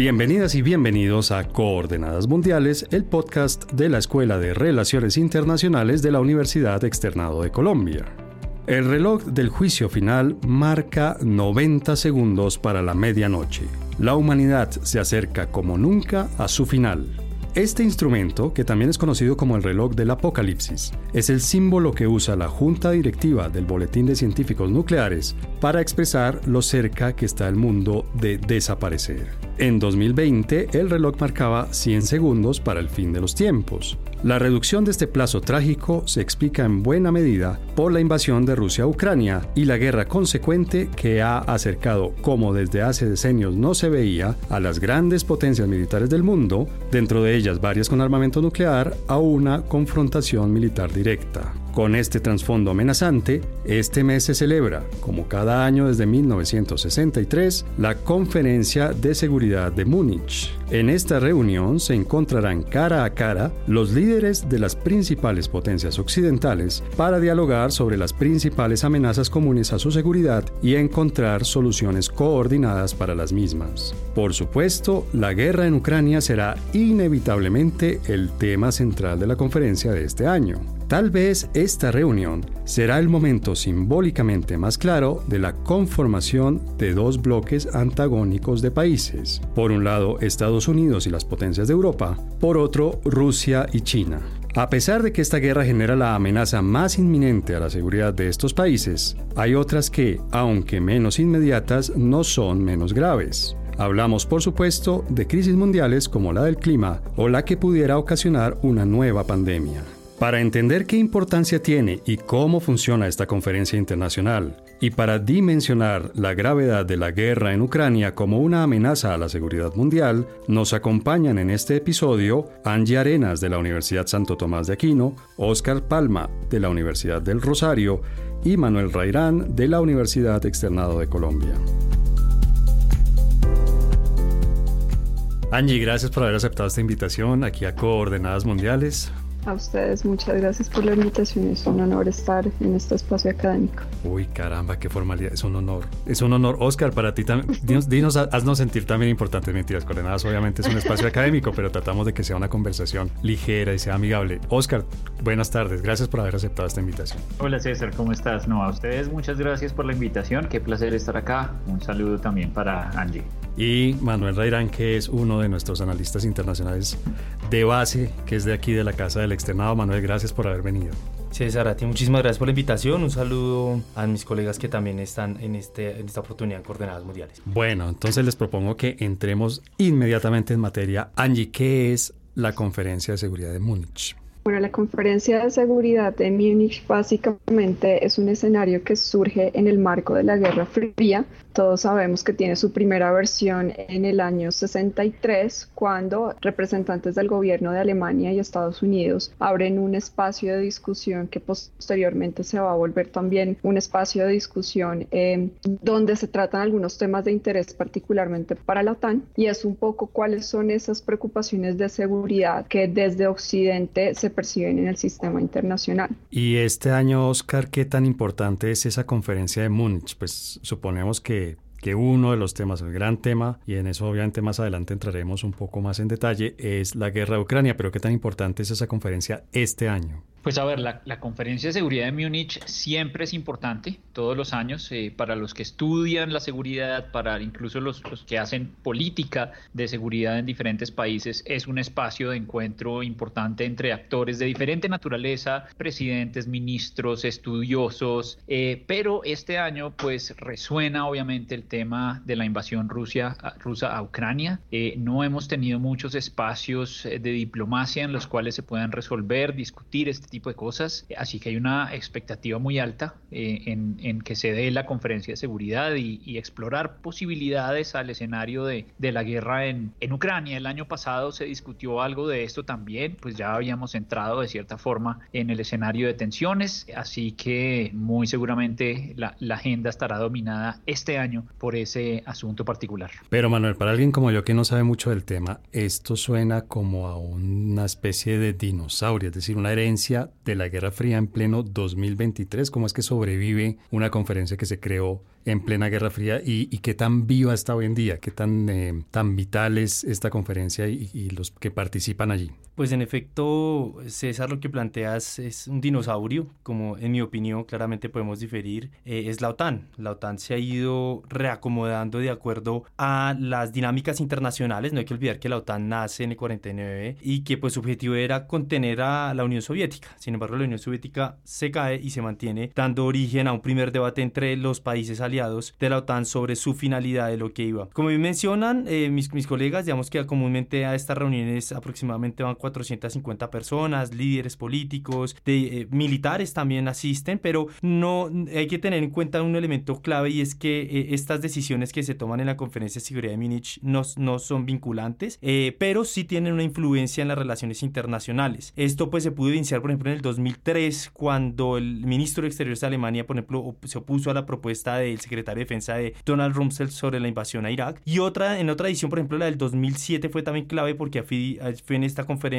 Bienvenidas y bienvenidos a Coordenadas Mundiales, el podcast de la Escuela de Relaciones Internacionales de la Universidad Externado de Colombia. El reloj del juicio final marca 90 segundos para la medianoche. La humanidad se acerca como nunca a su final. Este instrumento, que también es conocido como el reloj del apocalipsis, es el símbolo que usa la Junta Directiva del Boletín de Científicos Nucleares para expresar lo cerca que está el mundo de desaparecer. En 2020, el reloj marcaba 100 segundos para el fin de los tiempos. La reducción de este plazo trágico se explica en buena medida por la invasión de Rusia a Ucrania y la guerra consecuente que ha acercado, como desde hace decenios no se veía, a las grandes potencias militares del mundo, dentro de ellas varias con armamento nuclear, a una confrontación militar directa. Con este trasfondo amenazante, este mes se celebra, como cada año desde 1963, la Conferencia de Seguridad de Múnich. En esta reunión se encontrarán cara a cara los líderes de las principales potencias occidentales para dialogar sobre las principales amenazas comunes a su seguridad y encontrar soluciones coordinadas para las mismas. Por supuesto, la guerra en Ucrania será inevitablemente el tema central de la conferencia de este año. Tal vez esta reunión será el momento simbólicamente más claro de la conformación de dos bloques antagónicos de países. Por un lado, Estados Unidos y las potencias de Europa, por otro, Rusia y China. A pesar de que esta guerra genera la amenaza más inminente a la seguridad de estos países, hay otras que, aunque menos inmediatas, no son menos graves. Hablamos, por supuesto, de crisis mundiales como la del clima o la que pudiera ocasionar una nueva pandemia. Para entender qué importancia tiene y cómo funciona esta conferencia internacional, y para dimensionar la gravedad de la guerra en Ucrania como una amenaza a la seguridad mundial, nos acompañan en este episodio Angie Arenas de la Universidad Santo Tomás de Aquino, Oscar Palma de la Universidad del Rosario y Manuel Rairán de la Universidad Externado de Colombia. Angie, gracias por haber aceptado esta invitación aquí a Coordenadas Mundiales. A ustedes, muchas gracias por la invitación. Es un honor estar en este espacio académico. Uy, caramba, qué formalidad. Es un honor. Es un honor. Oscar, para ti también. Dinos, haznos sentir también importantes mentiras. Coordenadas, obviamente, es un espacio académico, pero tratamos de que sea una conversación ligera y sea amigable. Oscar, buenas tardes. Gracias por haber aceptado esta invitación. Hola, César, ¿cómo estás? No, a ustedes, muchas gracias por la invitación. Qué placer estar acá. Un saludo también para Angie y Manuel Rairán, que es uno de nuestros analistas internacionales de base, que es de aquí de la Casa Externado. Manuel, gracias por haber venido. César, a ti muchísimas gracias por la invitación. Un saludo a mis colegas que también están en, este, en esta oportunidad en Coordenadas Mundiales. Bueno, entonces les propongo que entremos inmediatamente en materia. Angie, ¿qué es la Conferencia de Seguridad de Múnich? Bueno, la conferencia de seguridad de Múnich básicamente es un escenario que surge en el marco de la Guerra Fría. Todos sabemos que tiene su primera versión en el año 63, cuando representantes del gobierno de Alemania y Estados Unidos abren un espacio de discusión que posteriormente se va a volver también un espacio de discusión eh, donde se tratan algunos temas de interés particularmente para la OTAN y es un poco cuáles son esas preocupaciones de seguridad que desde Occidente se perciben en el sistema internacional. Y este año, Oscar, ¿qué tan importante es esa conferencia de Múnich? Pues suponemos que que uno de los temas, el gran tema, y en eso obviamente más adelante entraremos un poco más en detalle, es la guerra de Ucrania. Pero ¿qué tan importante es esa conferencia este año? Pues a ver, la, conferencia de seguridad de Múnich siempre es importante, todos los años, eh, para los que estudian la seguridad, para incluso los, que hacen política de seguridad en diferentes países, es un espacio de encuentro importante entre actores de diferente naturaleza, presidentes, ministros, estudiosos, eh, pero este año pues resuena obviamente el tema de la invasión Rusia, rusa a Ucrania. Eh, no hemos tenido muchos espacios de diplomacia en los cuales se puedan resolver, discutir este tipo de cosas. Así que hay una expectativa muy alta eh, en, que se dé la conferencia de seguridad y, explorar posibilidades al escenario de, de la guerra en, en, Ucrania. El año pasado se discutió algo de esto también, pues ya habíamos entrado de cierta forma en el escenario de tensiones, así que muy seguramente la, la agenda estará dominada este año por ese asunto particular. Pero Manuel, para alguien como yo que no sabe mucho del tema, esto suena como a una especie de dinosaurio, es decir, una herencia de la Guerra Fría en pleno 2023? ¿Cómo es que sobrevive una conferencia que se creó en plena Guerra Fría y, qué tan viva está hoy en día, qué tan, eh, tan vital es esta conferencia y, los que participan allí. Pues en efecto, César, lo que planteas es un dinosaurio, como en mi opinión claramente podemos diferir, eh, es la OTAN. La OTAN se ha ido reacomodando de acuerdo a las dinámicas internacionales, no hay que olvidar que la OTAN nace en el 49 y que pues su objetivo era contener a la Unión Soviética. Sin embargo, la Unión Soviética se cae y se mantiene dando origen a un primer debate entre los países aliados de la OTAN sobre su finalidad de lo que iba. Como mencionan eh, mis, mis colegas, digamos que comúnmente a estas reuniones aproximadamente van 450 personas, líderes políticos, de, eh, militares también asisten, pero no hay que tener en cuenta un elemento clave y es que eh, estas decisiones que se toman en la conferencia de seguridad de Múnich no, no son vinculantes, pero sí tienen una influencia en las relaciones internacionales. Esto pues se pudo iniciar, por ejemplo, en el 2003 cuando el ministro de Exteriores de Alemania, por ejemplo, se opuso a la propuesta del secretario de Defensa de Donald Rumsfeld sobre la invasión a Irak. Y otra, en otra edición, por ejemplo, la del 2007 fue también clave porque fue en esta conferencia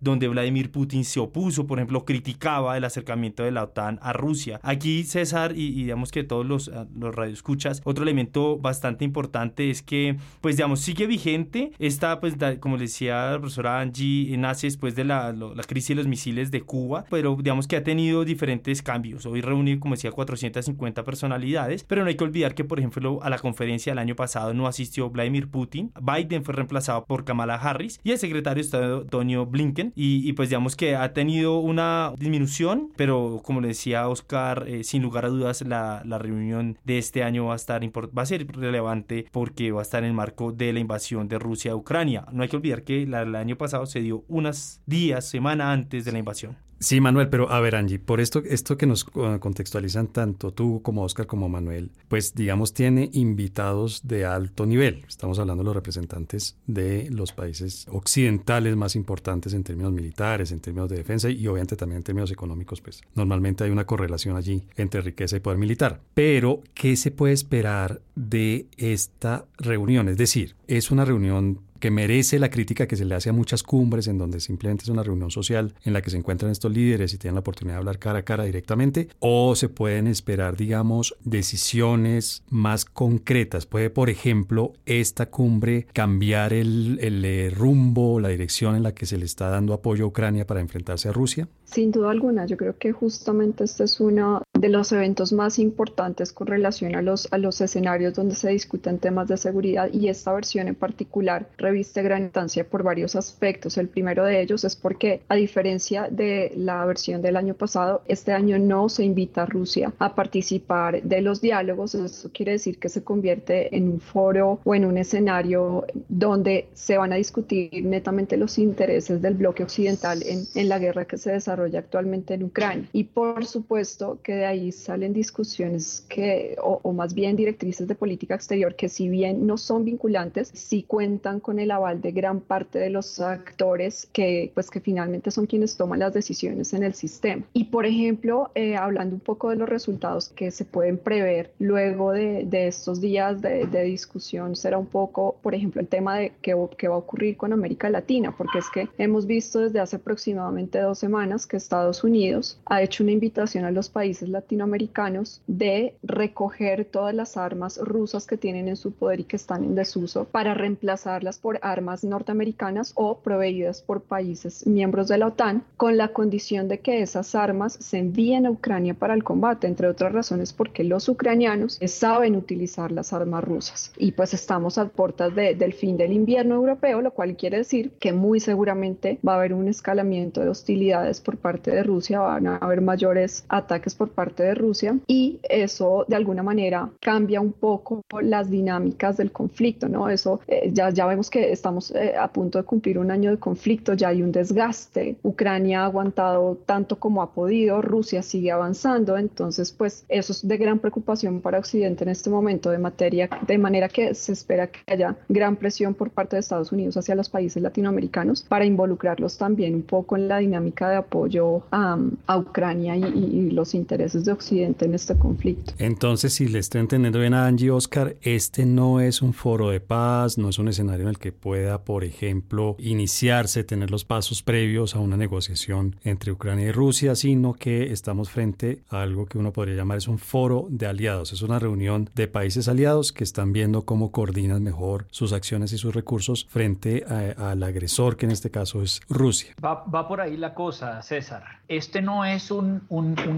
donde Vladimir Putin se opuso, por ejemplo, criticaba el acercamiento de la OTAN a Rusia. Aquí, César, y, digamos que todos los, ah, los radioescuchas, otro elemento bastante importante es que, pues, digamos, sigue vigente esta, pues, como decía la profesora Angie, nace después de la, la crisis de los misiles de Cuba, pero digamos que ha tenido diferentes cambios. Hoy reúne, como decía, 450 personalidades, pero no hay que olvidar que, por ejemplo, a la conferencia del año pasado no asistió Vladimir Putin, Biden fue reemplazado por Kamala Harris y el secretario de Estado Blinken y, pues digamos que ha tenido una disminución, pero como le decía Oscar, eh, sin lugar a dudas la, la, reunión de este año va a estar va a ser relevante porque va a estar en el marco de la invasión de Rusia a Ucrania. No hay que olvidar que el año pasado se dio unos días, semana antes de la invasión. Sí, Manuel, pero a ver, Angie, por esto, esto que nos contextualizan tanto tú como Oscar como Manuel, pues digamos tiene invitados de alto nivel. Estamos hablando de los representantes de los países occidentales más importantes en términos militares, en términos de defensa y obviamente también en términos económicos, pues normalmente hay una correlación allí entre riqueza y poder militar. Pero, ¿qué se puede esperar de esta reunión? Es decir, es una reunión que merece la crítica que se le hace a muchas cumbres en donde simplemente es una reunión social en la que se encuentran estos líderes y tienen la oportunidad de hablar cara a cara directamente, o se pueden esperar, digamos, decisiones más concretas. Puede, por ejemplo, esta cumbre cambiar el, el eh, rumbo, la dirección en la que se le está dando apoyo a Ucrania para enfrentarse a Rusia. Sin duda alguna, yo creo que justamente este es uno de los eventos más importantes con relación a los, a los escenarios donde se discuten temas de seguridad y esta versión en particular reviste gran importancia por varios aspectos. El primero de ellos es porque, a diferencia de la versión del año pasado, este año no se invita a Rusia a participar de los diálogos. Eso quiere decir que se convierte en un foro o en un escenario donde se van a discutir netamente los intereses del bloque occidental en, en la guerra que se desarrolla actualmente en Ucrania. Y por supuesto que de ahí salen discusiones que, o, más bien directrices de política exterior que si bien no son vinculantes, sí cuentan con el aval de gran parte de los actores que, pues, que finalmente son quienes toman las decisiones en el sistema. Y por ejemplo, eh, hablando un poco de los resultados que se pueden prever luego de, de estos días de, de, discusión, será un poco, por ejemplo, el tema de qué, qué va a ocurrir con América Latina, porque es que hemos visto desde hace aproximadamente dos semanas que Estados Unidos ha hecho una invitación a los países latinoamericanos de recoger todas las armas rusas que tienen en su poder y que están en desuso para reemplazarlas por armas norteamericanas o proveídas por países miembros de la OTAN con la condición de que esas armas se envíen a Ucrania para el combate, entre otras razones porque los ucranianos saben utilizar las armas rusas. Y pues estamos a puertas del fin del invierno europeo, lo cual quiere decir que muy seguramente va a haber un escalamiento de hostilidades por parte de Rusia, van a haber mayores ataques por parte de Rusia y eso de alguna manera cambia un poco las dinámicas del conflicto, ¿no? Eso eh, ya, ya vemos que estamos eh, a punto de cumplir un año de conflicto, ya hay un desgaste, Ucrania ha aguantado tanto como ha podido, Rusia sigue avanzando, entonces pues eso es de gran preocupación para Occidente en este momento de materia, de manera que se espera que haya gran presión por parte de Estados Unidos hacia los países latinoamericanos para involucrarlos también un poco en la dinámica de apoyo apoyo a, Ucrania y, los intereses de Occidente en este conflicto. Entonces, si le estoy entendiendo bien a Angie Oscar, este no es un foro de paz, no es un escenario en el que pueda, por ejemplo, iniciarse, tener los pasos previos a una negociación entre Ucrania y Rusia, sino que estamos frente a algo que uno podría llamar es un foro de aliados. Es una reunión de países aliados que están viendo cómo coordinan mejor sus acciones y sus recursos frente al agresor, que en este caso es Rusia. Va, va por ahí la cosa, César este no es un,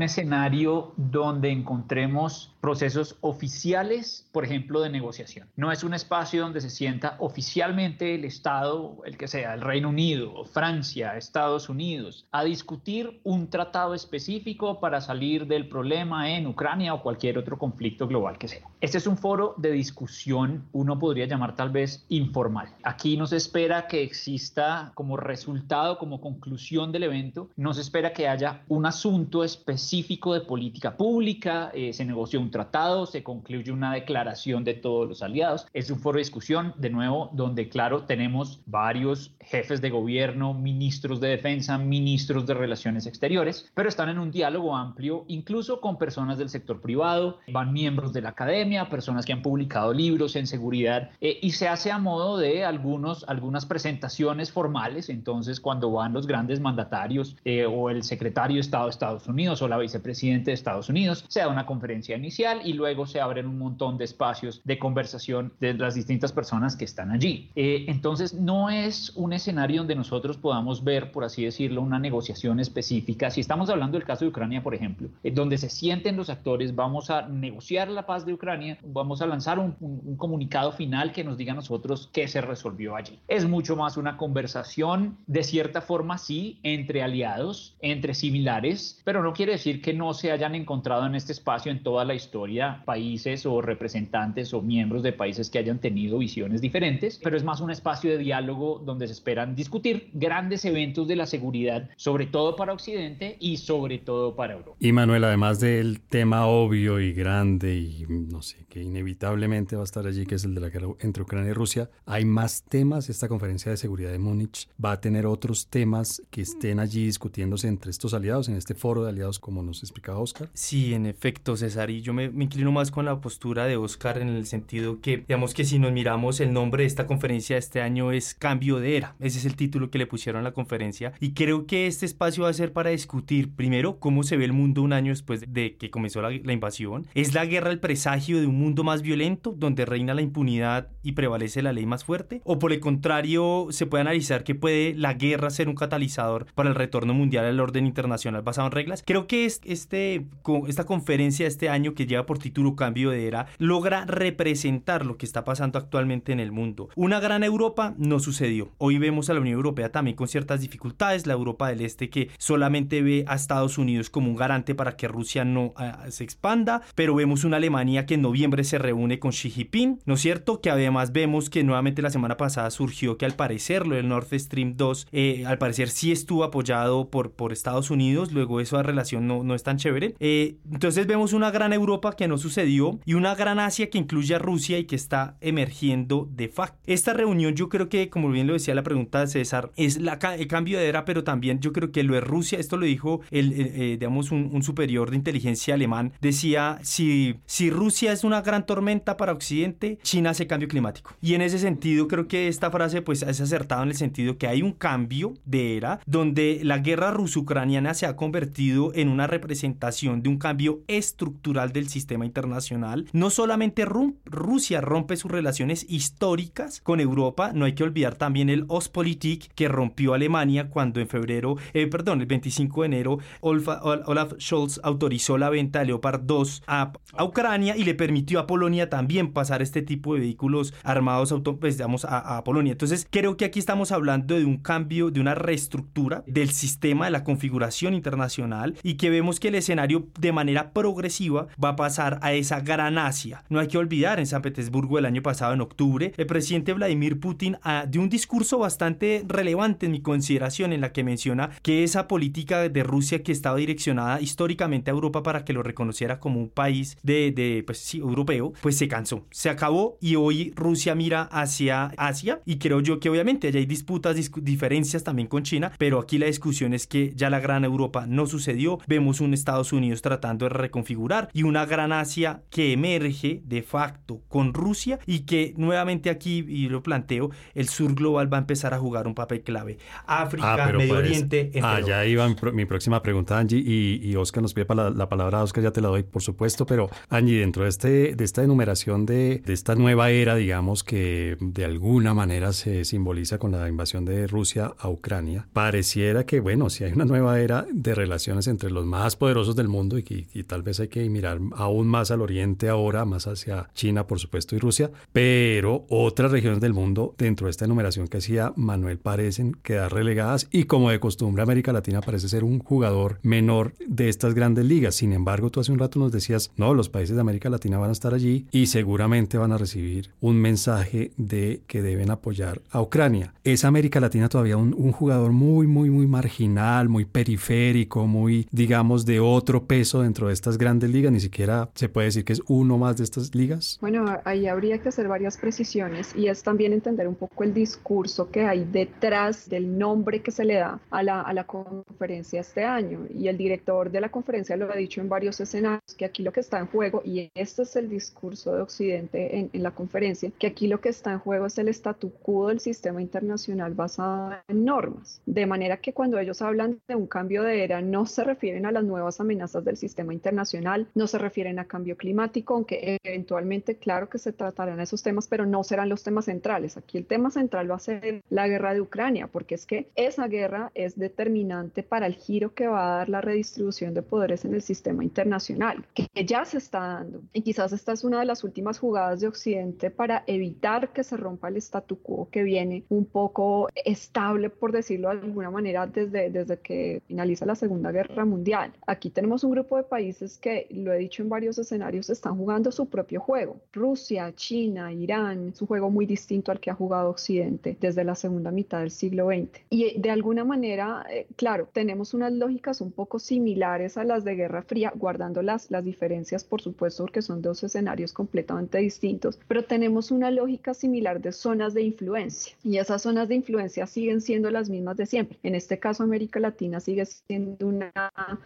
escenario donde encontremos procesos oficiales, por ejemplo, de negociación. No es un espacio donde se sienta oficialmente el Estado, el que sea, el Reino Unido, Francia, Estados Unidos, a discutir un tratado específico para salir del problema en Ucrania o cualquier otro conflicto global que sea. Este es un foro de discusión, uno podría llamar tal vez informal. Aquí no se espera que exista como resultado, como conclusión del evento, no se espera que haya un asunto específico de política pública, eh, se negoció un tratado, se concluye una declaración de todos los aliados. Es un foro de discusión, de nuevo, donde, claro, tenemos varios jefes de gobierno, ministros de defensa, ministros de relaciones exteriores, pero están en un diálogo amplio, incluso con personas del sector privado, van miembros de la academia, personas que han publicado libros en seguridad, eh, y se hace a modo de algunos, algunas presentaciones formales. Entonces, cuando van los grandes mandatarios o el secretario de Estado de Estados Unidos o la vicepresidenta de Estados Unidos, se da una conferencia inicial y luego se abren un montón de espacios de conversación de las distintas personas que están allí. Eh, entonces, no es un escenario donde nosotros podamos ver, por así decirlo, una negociación específica. Si estamos hablando del caso de Ucrania, por ejemplo, eh, donde se sienten los actores, vamos a negociar la paz de Ucrania, vamos a lanzar un, un comunicado final que nos diga a nosotros qué se resolvió allí. Es mucho más una conversación, de cierta forma, sí, entre aliados, entre similares, pero no quiere decir que no se hayan encontrado en este espacio en toda la historia países o representantes o miembros de países que hayan tenido visiones diferentes, pero es más un espacio de diálogo donde se esperan discutir grandes eventos de la seguridad, sobre todo para Occidente y sobre todo para Europa. Y Manuel, además del tema obvio y grande y no sé, que inevitablemente va a estar allí, que es el de la guerra entre Ucrania y Rusia, hay más temas. Esta conferencia de seguridad de Múnich va a tener otros temas que estén allí discutiéndose entre estos aliados, en este foro de aliados, como nos explicaba Oscar? Sí, en efecto, César, y yo me, inclino más con la postura de Oscar en el sentido que, digamos que si nos miramos, el nombre de esta conferencia de este año es Cambio de Era. Ese es el título que le pusieron a la conferencia. Y creo que este espacio va a ser para discutir, primero, cómo se ve el mundo un año después de que comenzó la, la invasión. ¿Es la guerra el presagio de un mundo más violento, donde reina la impunidad y prevalece la ley más fuerte? ¿O por el contrario, se puede analizar que puede la guerra ser un catalizador para el retorno mundial al orden internacional basado en reglas. Creo que este, esta conferencia este año que lleva por título Cambio de Era logra representar lo que está pasando actualmente en el mundo. Una gran Europa no sucedió. Hoy vemos a la Unión Europea también con ciertas dificultades, la Europa del Este que solamente ve a Estados Unidos como un garante para que Rusia no se expanda, pero vemos una Alemania que en noviembre se reúne con Xi Jinping, ¿no es cierto? Que además vemos que nuevamente la semana pasada surgió que al parecer lo del Nord Stream 2, eh, al parecer sí estuvo apoyado por, por Estados Unidos, luego esa relación no, no es tan chévere. Eh, entonces vemos una gran Europa que no sucedió y una gran Asia que incluye a Rusia y que está emergiendo de facto. Esta reunión yo creo que, como bien lo decía la pregunta de César, es la, el cambio de era, pero también yo creo que lo de Rusia, esto lo dijo el, eh, digamos un, un, superior de inteligencia alemán, decía, si, si Rusia es una gran tormenta para Occidente, China hace cambio climático. Y en ese sentido creo que esta frase pues es acertada en el sentido que hay un cambio de era donde la guerra ruso-ucraniana se ha convertido en una representación de un cambio estructural del sistema internacional. No solamente Rusia rompe sus relaciones históricas con Europa, no hay que olvidar también el Ostpolitik que rompió Alemania cuando en febrero, eh, perdón, el 25 de enero, Olaf Scholz autorizó la venta de Leopard 2 a, Ucrania y le permitió a Polonia también pasar este tipo de vehículos armados auto, pues, digamos, a, a Polonia. Entonces, creo que aquí estamos hablando de un cambio, de una reestructura del sistema, de la configuración internacional y que vemos que el escenario de manera progresiva va a pasar a esa gran Asia. No hay que olvidar, en San Petersburgo el año pasado, en octubre, el presidente Vladimir Putin ah, dio un discurso bastante relevante en mi consideración en la que menciona que esa política de Rusia que estaba direccionada históricamente a Europa para que lo reconociera como un país de, de pues sí, europeo, pues se cansó, se acabó y hoy Rusia mira hacia Asia y creo yo que obviamente allá hay disputas, diferencias también con China, pero aquí la discusión es que ya la gran Europa no sucedió, vemos un Estados Unidos tratando de reconfigurar y una gran Asia que emerge de facto con Rusia y que nuevamente aquí, y lo planteo, el sur global va a empezar a jugar un papel clave. África, ah, Medio pues, Oriente, Allá iba mi, próxima pregunta, Angie, y, Oscar nos pide la, la palabra, Oscar ya te la doy, por supuesto, pero Angie, dentro de, este, de esta enumeración de, de esta nueva era, digamos, que de alguna manera se simboliza con la invasión de Rusia a Ucrania, pareciera que, bueno, si hay una nueva era de relaciones entre los más poderosos del mundo y, y, tal vez hay que mirar aún más al oriente ahora, más hacia China, por supuesto, y Rusia, pero otras regiones del mundo dentro de esta enumeración que hacía Manuel parecen quedar relegadas y como de costumbre América Latina parece ser un jugador menor de estas grandes ligas. Sin embargo, tú hace un rato nos decías, no, los países de América Latina van a estar allí y seguramente van a recibir un mensaje de que deben apoyar a Ucrania. Es América Latina todavía un, un jugador muy, muy, muy marginal, muy periférico, muy, digamos, de otro peso dentro de estas grandes ligas. Ni siquiera se puede decir que es uno más de estas ligas. Bueno, ahí habría que hacer varias precisiones y es también entender un poco el discurso que hay detrás del nombre que se le da a la, a la conferencia este año. Y el director de la conferencia lo ha dicho en varios escenarios, que aquí lo que está en juego, y este es el discurso de Occidente en, en la conferencia, que aquí lo que está en juego es el statu quo del sistema internacional basado en normas. De manera que cuando ellos hablan de un cambio de era, no se refieren a las nuevas amenazas del sistema internacional, no se refieren a cambio climático, aunque eventualmente, claro que se tratarán esos temas, pero no serán los temas centrales. Aquí el tema central va a ser la guerra de Ucrania, porque es que esa guerra es determinante para el giro que va a dar la redistribución de poderes en el sistema internacional, que ya se está dando. Y quizás esta es una de las últimas jugadas de Occidente para evitar que se rompa el statu quo que viene un poco estable, por decirlo de alguna manera, desde, desde que finaliza la Segunda Guerra Mundial. Aquí tenemos un grupo de países que, lo he dicho en varios escenarios, están jugando su propio juego. Rusia, China, Irán, es un juego muy distinto al que ha jugado Occidente desde la segunda mitad del siglo XX. Y de alguna manera, eh, claro, tenemos unas lógicas un poco similares a las de Guerra Fría, guardando las, las diferencias, por supuesto, porque son dos escenarios completamente distintos, pero tenemos una lógica similar de zonas de influencia. Y esas zonas de influencia siguen siendo las mismas de siempre. En este caso, América Latina sigue siendo una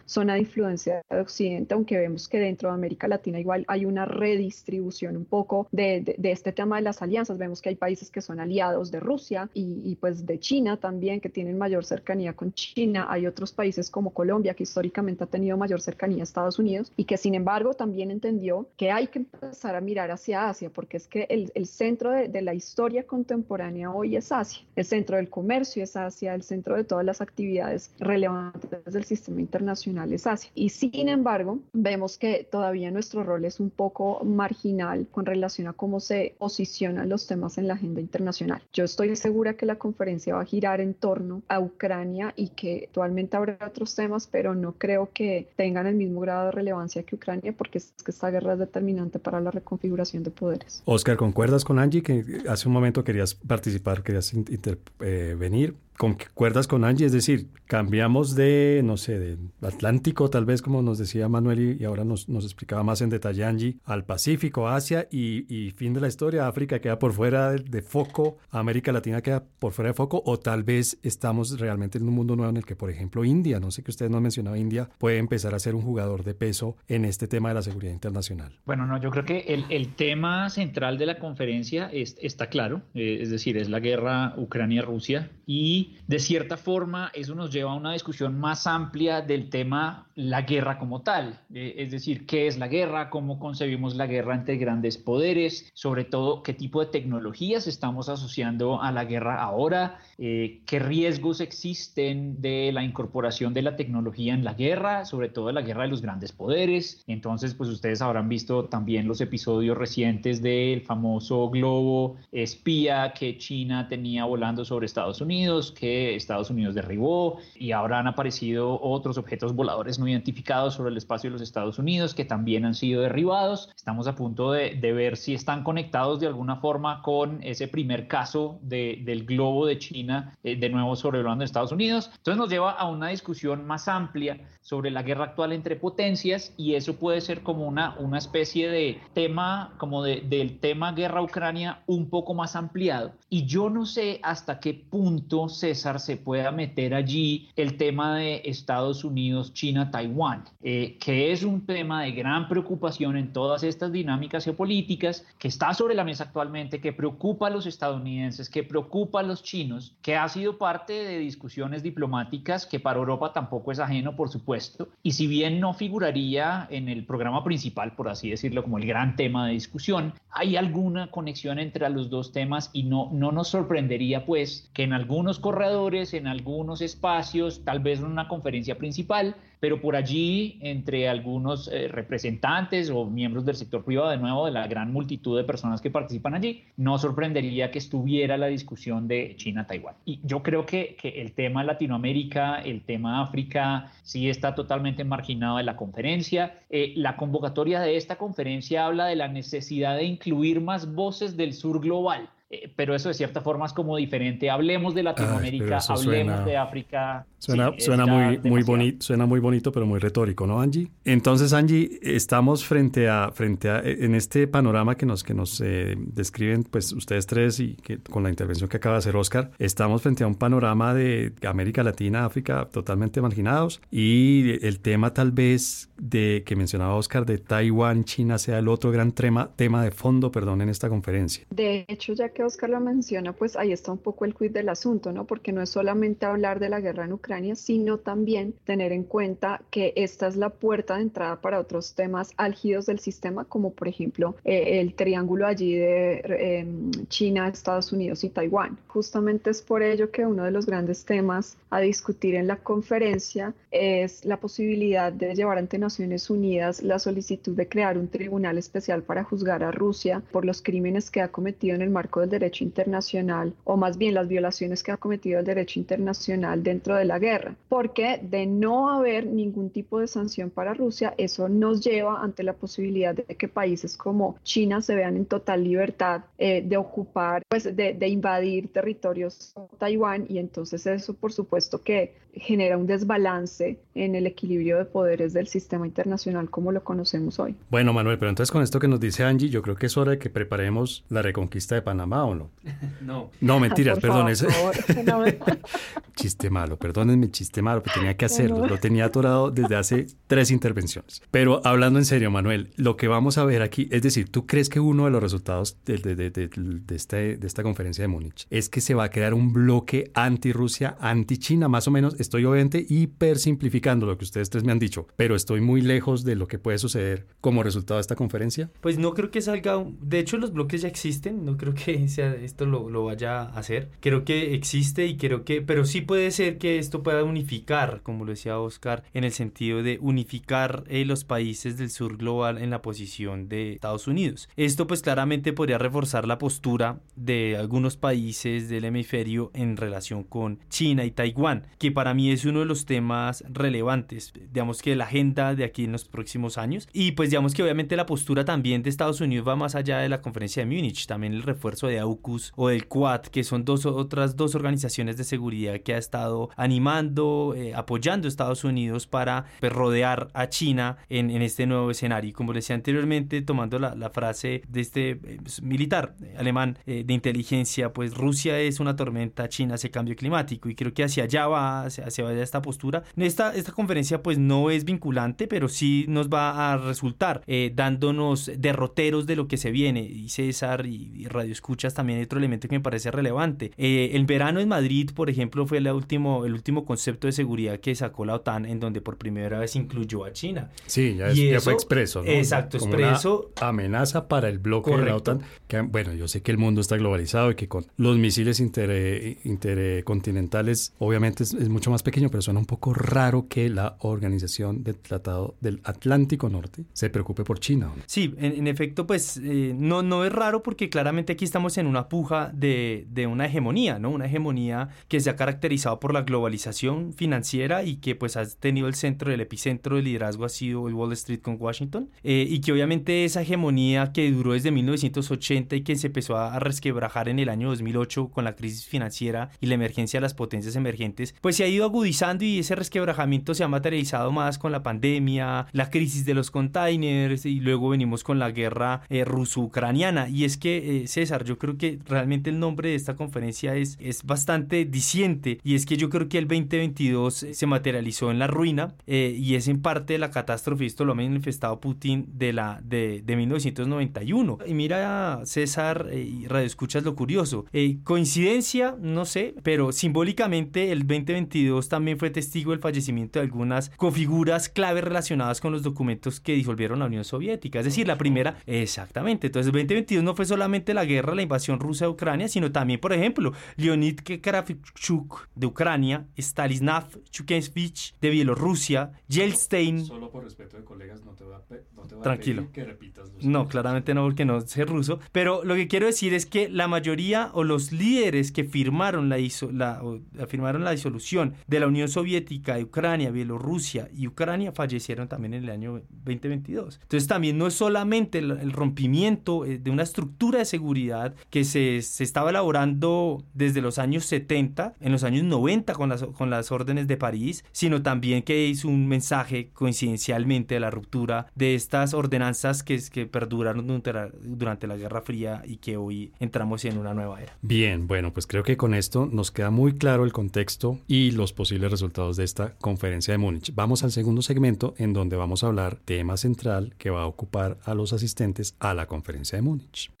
zona de influencia de Occidente, aunque vemos que dentro de América Latina igual hay una redistribución un poco de, de, este tema de las alianzas. Vemos que hay países que son aliados de Rusia y, y pues de China también, que tienen mayor cercanía con China. Hay otros países como Colombia, que históricamente ha tenido mayor cercanía a Estados Unidos y que sin embargo también entendió que hay que empezar a mirar hacia Asia, porque es que el, el centro de, de la historia contemporánea hoy es Asia. El centro del comercio es Asia, el centro de todas las actividades relevantes del sistema internacional es Asia. Y sin embargo, vemos que todavía nuestro rol es un poco marginal con relación a cómo se posicionan los temas en la agenda internacional. Yo estoy segura que la conferencia va a girar en torno a Ucrania y que actualmente habrá otros temas, pero no creo que tengan el mismo grado de relevancia que Ucrania porque es que esta guerra es determinante para la reconfiguración de poderes. Oscar, ¿concuerdas con Angie que hace un momento querías participar, querías intervenir? ¿Concuerdas con Angie? Es decir, cambiamos de, no sé, de Atlántico, tal vez como nos decía Manuel y, ahora nos, nos, explicaba más en detalle Angie, al Pacífico, Asia y, fin de la historia, África queda por fuera de, foco, América Latina queda por fuera de foco, o tal vez estamos realmente en un mundo nuevo en el que, por ejemplo, India, no sé que ustedes no han mencionado, India puede empezar a ser un jugador de peso en este tema de la seguridad internacional. Bueno, no, yo creo que el, el tema central de la conferencia es, está claro, eh, es decir, es la guerra Ucrania-Rusia y de cierta forma eso nos lleva a una discusión más amplia del tema la guerra como tal, eh, es decir, qué es la guerra, cómo concebimos la guerra entre grandes poderes, sobre todo qué tipo de tecnologías estamos asociando a la guerra ahora, eh, qué riesgos existen de la incorporación de la tecnología en la guerra, sobre todo la guerra de los grandes poderes. Entonces, pues ustedes habrán visto también los episodios recientes del famoso globo espía que China tenía volando sobre Estados Unidos, que Estados Unidos derribó y ahora han aparecido otros objetos voladores no identificados sobre el espacio de los Estados Unidos que también han sido derribados. Estamos a punto de, ver si están conectados de alguna forma con ese primer caso del globo de China eh, de nuevo sobrevolando Estados Unidos. Entonces nos lleva a una discusión más amplia sobre la guerra actual entre potencias y eso puede ser como una, una especie de tema, como de, del tema guerra Ucrania un poco más ampliado. Y yo no sé hasta qué punto se César, se pueda meter allí el tema de Estados Unidos, China, Taiwán, eh, que es un tema de gran preocupación en todas estas dinámicas geopolíticas, que está sobre la mesa actualmente, que preocupa a los estadounidenses, que preocupa a los chinos, que ha sido parte de discusiones diplomáticas que para Europa tampoco es ajeno, por supuesto, y si bien no figuraría en el programa principal, por así decirlo, como el gran tema de discusión, hay alguna conexión entre los dos temas y no, no nos sorprendería pues que en algunos corredores, en algunos espacios, tal vez en una conferencia principal, pero por allí entre algunos eh, representantes o miembros del sector privado, de nuevo, de la gran multitud de personas que participan allí, no sorprendería que estuviera la discusión de China-Taiwán. Y yo creo que, que el tema Latinoamérica, el tema África, sí está totalmente marginado de la conferencia. Eh, la convocatoria de esta conferencia habla de la necesidad de incluir más voces del sur global. Eh, pero eso de cierta forma es como diferente. Hablemos de Latinoamérica, hablemos de África. Suena, suena muy, muy bonito, suena muy bonito, pero muy retórico, ¿no, Angie? Entonces, Angie, estamos frente a, frente a, en este panorama que nos, que nos eh, describen, pues ustedes tres y que con la intervención que acaba de hacer Oscar, estamos frente a un panorama de América Latina, África totalmente marginados y el tema tal vez de que mencionaba Oscar de Taiwán, China sea el otro gran tema, tema de fondo, perdón, en esta conferencia. De hecho, ya que Oscar lo menciona, pues ahí está un poco el quid del asunto, ¿no? Porque no es solamente hablar de la guerra en Ucrania, sino también tener en cuenta que esta es la puerta de entrada para otros temas álgidos del sistema, como por ejemplo eh, el triángulo allí de em, China, Estados Unidos y Taiwán. Justamente es por ello que uno de los grandes temas a discutir en la conferencia es la posibilidad de llevar ante Naciones Unidas la solicitud de crear un tribunal especial para juzgar a Rusia por los crímenes que ha cometido en el marco del derecho internacional, o más bien las violaciones que ha cometido el derecho internacional dentro de la guerra, porque de no haber ningún tipo de sanción para Rusia, eso nos lleva ante la posibilidad de que países como China se vean en total libertad eh, de ocupar, pues de, de invadir territorios como Taiwán y entonces eso por supuesto que genera un desbalance en el equilibrio de poderes del sistema internacional como lo conocemos hoy. Bueno, Manuel, pero entonces con esto que nos dice Angie, yo creo que es hora de que preparemos la reconquista de Panamá o no. No. No, mentiras, perdón. chiste malo, perdónenme, chiste malo, que tenía que hacerlo. Lo tenía atorado desde hace tres intervenciones. Pero hablando en serio, Manuel, lo que vamos a ver aquí, es decir, ¿tú crees que uno de los resultados de, de, de, este, de esta conferencia de Múnich es que se va a crear un bloque anti-Rusia, anti-China, más o menos? Estoy obviamente hiper simplificando lo que ustedes tres me han dicho, pero estoy muy lejos de lo que puede suceder como resultado de esta conferencia. Pues no creo que salga, de hecho los bloques ya existen, no creo que esto lo, lo vaya a hacer. Creo que existe y creo que, pero sí puede ser que esto pueda unificar, como lo decía Oscar, en el sentido de unificar eh, los países del sur global en la posición de Estados Unidos. Esto pues claramente podría reforzar la postura de algunos países del hemisferio en relación con China y Taiwán, que para mí es uno de los temas relevantes, digamos que la agenda de aquí en los próximos años. Y pues digamos que obviamente la postura también de Estados Unidos va más allá de la conferencia de Múnich, también el refuerzo de AUKUS o del Quad, que son dos otras dos organizaciones de seguridad que ha estado animando, eh, apoyando a Estados Unidos para pues, rodear a China en, en, este nuevo escenario. Y como decía anteriormente, tomando la, la frase de este eh, pues, militar alemán eh, de inteligencia, pues Rusia es una tormenta, China hace cambio climático y creo que hacia allá va, hacia, hacia esta postura. Esta, esta conferencia pues no es vinculante, pero sí nos va a resultar dándonos derroteros de lo que se viene. Y César y, y Radio También hay otro elemento que me parece relevante. Eh, el verano en Madrid, por ejemplo, fue el último, el último concepto de seguridad que sacó la OTAN, en donde por primera vez incluyó a China. Sí, ya, fue expreso. ¿no? Exacto, expreso. amenaza para el bloque de la OTAN. Que, bueno, yo sé que el mundo está globalizado y que con los misiles intercontinentales, obviamente es, mucho más pequeño, pero suena un poco raro que la organización del Tratado del Atlántico Norte se preocupe por China. Sí, en, efecto, pues eh, no, no es raro porque claramente aquí estamos en una puja de, de una hegemonía, ¿no? Una hegemonía que se ha caracterizado por la globalización financiera y que pues ha tenido el centro, el epicentro del liderazgo ha sido el Wall Street con Washington eh, y que obviamente esa hegemonía que duró desde 1980 y que se empezó a resquebrajar en el año 2008 con la crisis financiera y la emergencia de las potencias emergentes, pues se ha ido agudizando y ese resquebrajamiento se ha materializado más con la pandemia, la crisis de los containers y luego venimos con la guerra eh, ruso-ucraniana. Y es que, eh, César, yo creo que realmente el nombre de esta conferencia es, es bastante diciente y es que yo creo que el 2022 se materializó en la ruina eh, y es en parte la catástrofe, esto lo ha manifestado Putin de, la, de, de 1991. Y mira, César, eh, Radio Escuchas lo curioso. Eh, coincidencia, no sé, pero simbólicamente el 2022 también fue testigo del fallecimiento de algunas configuras claves relacionadas con los documentos que disolvieron la Unión Soviética. Es decir, la primera, exactamente. Entonces, el 2022 no fue solamente la guerra, la invasión rusa de Ucrania, sino también, por ejemplo, Leonid Kravchuk de Ucrania, Stanislav Chukensvich de Bielorrusia, Yelstein. Solo por respeto de colegas, no te voy a, no Tranquilo. que repitas los No, claramente no, porque no sé ruso. Pero lo que quiero decir es que la mayoría o los líderes que firmaron la, la, firmaron la disolución de la Unión Soviética de Ucrania, Bielorrusia y Ucrania fallecieron también en el año 2022. Entonces también no es solamente el, rompimiento eh, de una estructura de seguridad que se, se, estaba elaborando desde los años 70, en los años 90 con las, con las órdenes de París, sino también que hizo un mensaje coincidencialmente de la ruptura de estas ordenanzas que, que perduraron durante la, durante la Guerra Fría y que hoy entramos en una nueva era. Bien, bueno, pues creo que con esto nos queda muy claro el contexto y los posibles resultados de esta conferencia de Múnich. Vamos al segundo segmento en donde vamos a hablar tema central que va a ocupar a los asistentes a la conferencia de Múnich.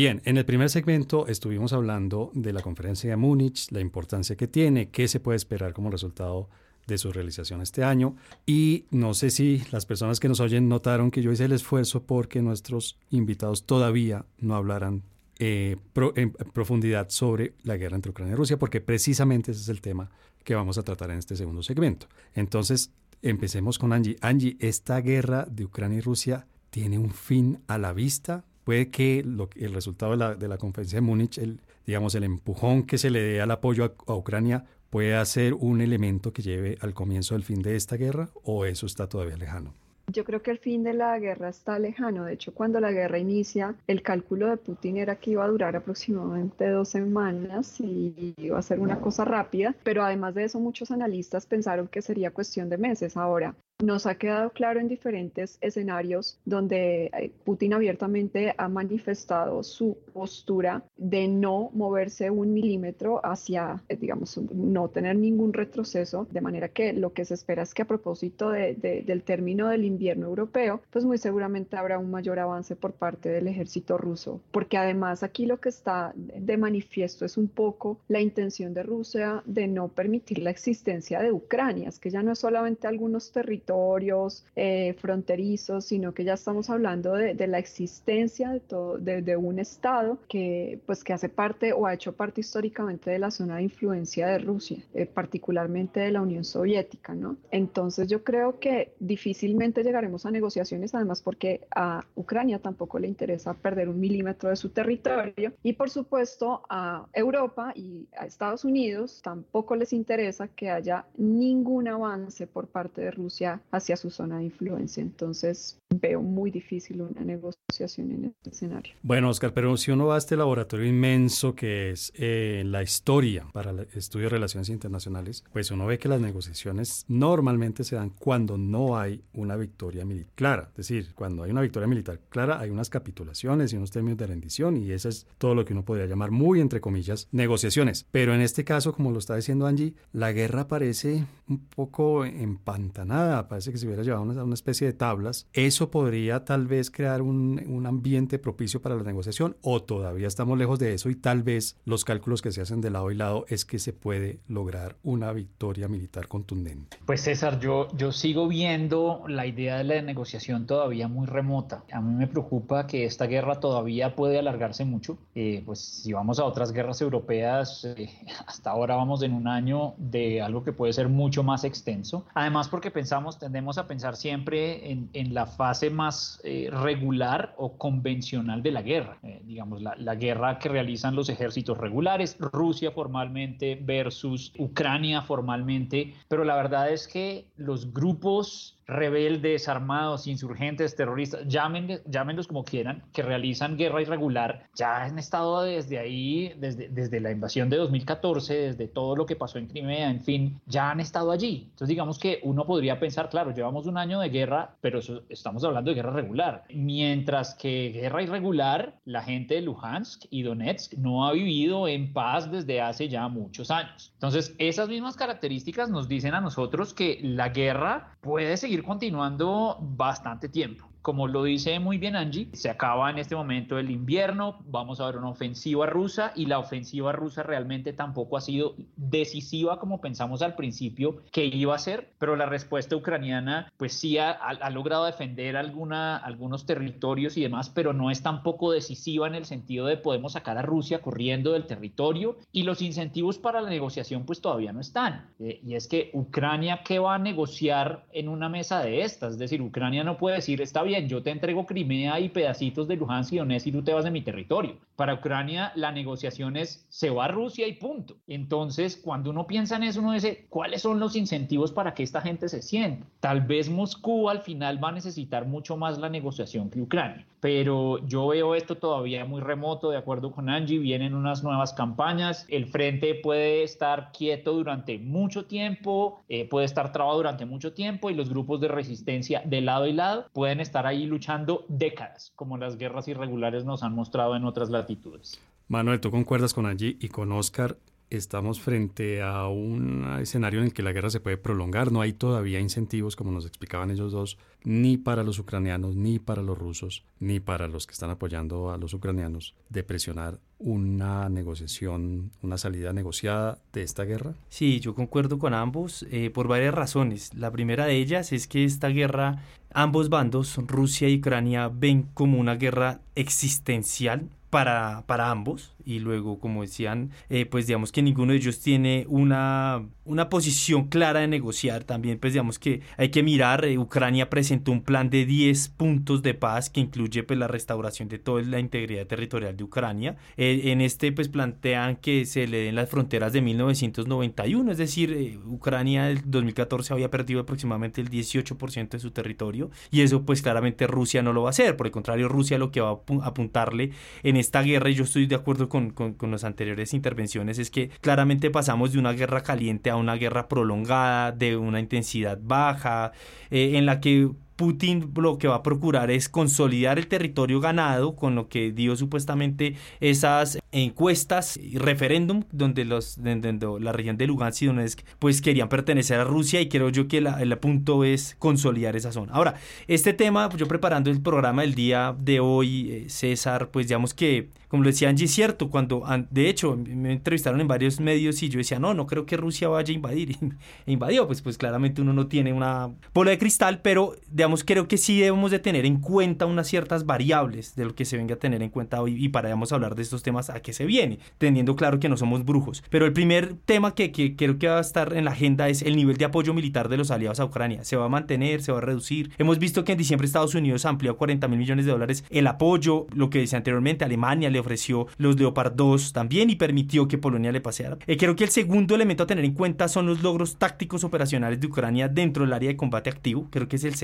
Bien, en el primer segmento estuvimos hablando de la conferencia de Múnich, la importancia que tiene, qué se puede esperar como resultado de su realización este año. Y no sé si las personas que nos oyen notaron que yo hice el esfuerzo porque nuestros invitados todavía no hablaran eh, en profundidad sobre la guerra entre Ucrania y Rusia, porque precisamente ese es el tema que vamos a tratar en este segundo segmento. Entonces, empecemos con Angie. Angie, ¿esta guerra de Ucrania y Rusia tiene un fin a la vista? Puede que el resultado de la, de la conferencia de Múnich, el, digamos, el empujón que se le dé al apoyo a Ucrania, puede ser un elemento que lleve al comienzo del fin de esta guerra o eso está todavía lejano? Yo creo que el fin de la guerra está lejano. De hecho, cuando la guerra inicia, el cálculo de Putin era que iba a durar aproximadamente dos semanas y iba a ser una cosa rápida. Pero además de eso, muchos analistas pensaron que sería cuestión de meses. Ahora, nos ha quedado claro en diferentes escenarios donde eh, Putin abiertamente ha manifestado su postura de no moverse un milímetro hacia, eh, digamos, no tener ningún retroceso, de manera que lo que se espera es que a propósito del término del invierno europeo, pues muy seguramente habrá un mayor avance por parte del ejército ruso, porque además aquí lo que está de manifiesto es un poco la intención de Rusia de no permitir la existencia de Ucrania, es que ya no es solamente algunos territorios, territorios eh, fronterizos, sino que ya estamos hablando de, la existencia de, todo, de, un Estado que, pues, que hace parte o ha hecho parte históricamente de la zona de influencia de Rusia, eh, particularmente de la Unión Soviética. ¿no? Entonces yo creo que difícilmente llegaremos a negociaciones, además porque a Ucrania tampoco le interesa perder un milímetro de su territorio y por supuesto a Europa y a Estados Unidos tampoco les interesa que haya ningún avance por parte de Rusia hacia su zona de influencia. Entonces veo muy difícil una negociación en este escenario. Bueno, Oscar, pero si uno va a este laboratorio inmenso que es eh, la historia para el estudio de relaciones internacionales, pues uno ve que las negociaciones normalmente se dan cuando no hay una victoria militar clara. Es decir, cuando hay una victoria militar clara, hay unas capitulaciones y unos términos de rendición y eso es todo lo que uno podría llamar muy, entre comillas, negociaciones. Pero en este caso, como lo está diciendo Angie, la guerra parece un poco empantanada, parece que se hubiera llevado a una especie de tablas. ¿Eso podría tal vez crear un, un, ambiente propicio para la negociación o todavía estamos lejos de eso y tal vez los cálculos que se hacen de lado y lado es que se puede lograr una victoria militar contundente? Pues César, yo, yo sigo viendo la idea de la negociación todavía muy remota. A mí me preocupa que esta guerra todavía puede alargarse mucho. Eh, pues si vamos a otras guerras europeas, eh, hasta ahora vamos en un año de algo que puede ser mucho más extenso. Además porque pensamos, tendemos a pensar siempre en, la fase más eh, regular o convencional de la guerra. Eh, digamos, la, guerra que realizan los ejércitos regulares, Rusia formalmente versus Ucrania formalmente. Pero la verdad es que los grupos rebeldes, armados, insurgentes, terroristas, llámenlos como quieran, que realizan guerra irregular, ya han estado desde ahí, desde, desde la invasión de 2014, desde todo lo que pasó en Crimea, en fin, ya han estado allí. Entonces digamos que uno podría pensar, claro, llevamos un año de guerra, pero estamos hablando de guerra regular, mientras que guerra irregular, la gente de Luhansk y Donetsk no ha vivido en paz desde hace ya muchos años. Entonces, esas mismas características nos dicen a nosotros que la guerra puede seguir continuando bastante tiempo como lo dice muy bien Angie, se acaba en este momento el invierno, vamos a ver una ofensiva rusa y la ofensiva rusa realmente tampoco ha sido decisiva como pensamos al principio que iba a ser, pero la respuesta ucraniana pues sí ha, logrado defender alguna, algunos territorios y demás, pero no es tampoco decisiva en el sentido de podemos sacar a Rusia corriendo del territorio y los incentivos para la negociación pues todavía no están. Eh, y es que Ucrania, ¿qué va a negociar en una mesa de estas? Es decir, Ucrania no puede decir, está bien, yo te entrego Crimea y pedacitos de Luhansk y Donetsk y tú te vas de mi territorio. Para Ucrania la negociación es se va a Rusia y punto. Entonces, cuando uno piensa en eso, uno dice, ¿cuáles son los incentivos para que esta gente se sienta? Tal vez Moscú al final va a necesitar mucho más la negociación que Ucrania, pero yo veo esto todavía muy remoto, de acuerdo con Angie, vienen unas nuevas campañas, el frente puede estar quieto durante mucho tiempo, eh, puede estar trabado durante mucho tiempo y los grupos de resistencia de lado y lado pueden estar ahí luchando décadas, como las guerras irregulares nos han mostrado en otras latitudes. Manuel, ¿tú concuerdas con Angie y con Oscar? Estamos frente a un escenario en el que la guerra se puede prolongar. No hay todavía incentivos, como nos explicaban ellos dos, ni para los ucranianos, ni para los rusos, ni para los que están apoyando a los ucranianos, de presionar una negociación, una salida negociada de esta guerra? Sí, yo concuerdo con ambos eh, por varias razones. La primera de ellas es que esta guerra, ambos bandos, Rusia y Ucrania, ven como una guerra existencial para, para ambos y luego como decían eh, pues digamos que ninguno de ellos tiene una, una posición clara de negociar. También pues digamos que hay que mirar eh, Ucrania presentó un plan de 10 puntos de paz que incluye pues la restauración de toda la integridad territorial de Ucrania. Eh, en este pues plantean que se le den las fronteras de 1991 es decir Ucrania en 2014 había perdido aproximadamente el 18% de su territorio y eso pues claramente Rusia no lo va a hacer. Por el contrario Rusia lo que va a apuntarle en esta guerra, y yo estoy de acuerdo con, con, las anteriores intervenciones, es que claramente pasamos de una guerra caliente a una guerra prolongada, de una intensidad baja, eh, en la que Putin lo que va a procurar es consolidar el territorio ganado, con lo que dio supuestamente esas encuestas y referéndum donde los la región de Lugansk y Donetsk pues querían pertenecer a Rusia y creo yo que el punto es consolidar esa zona. Ahora, este tema, pues yo preparando el programa del día de hoy, eh, César, pues digamos que como lo decía Angie, cierto, cuando, de hecho, me entrevistaron en varios medios y yo decía, no, no creo que Rusia vaya a invadir. E invadió, pues, pues claramente uno no tiene una bola de cristal, pero digamos, creo que sí debemos de tener en cuenta unas ciertas variables de lo que se venga a tener en cuenta hoy y para digamos, hablar de estos temas a qué se viene, teniendo claro que no somos brujos. Pero el primer tema que, que creo que va a estar en la agenda es el nivel de apoyo militar de los aliados a Ucrania. ¿Se va a mantener? ¿Se va a reducir? Hemos visto que en diciembre Estados Unidos amplió a 40 mil millones de dólares el apoyo, lo que decía anteriormente, Alemania ofreció los Leopard 2 también y permitió que Polonia le paseara. Eh, creo que el segundo elemento a tener en cuenta son los logros tácticos operacionales de Ucrania dentro del área de combate activo. Creo que es el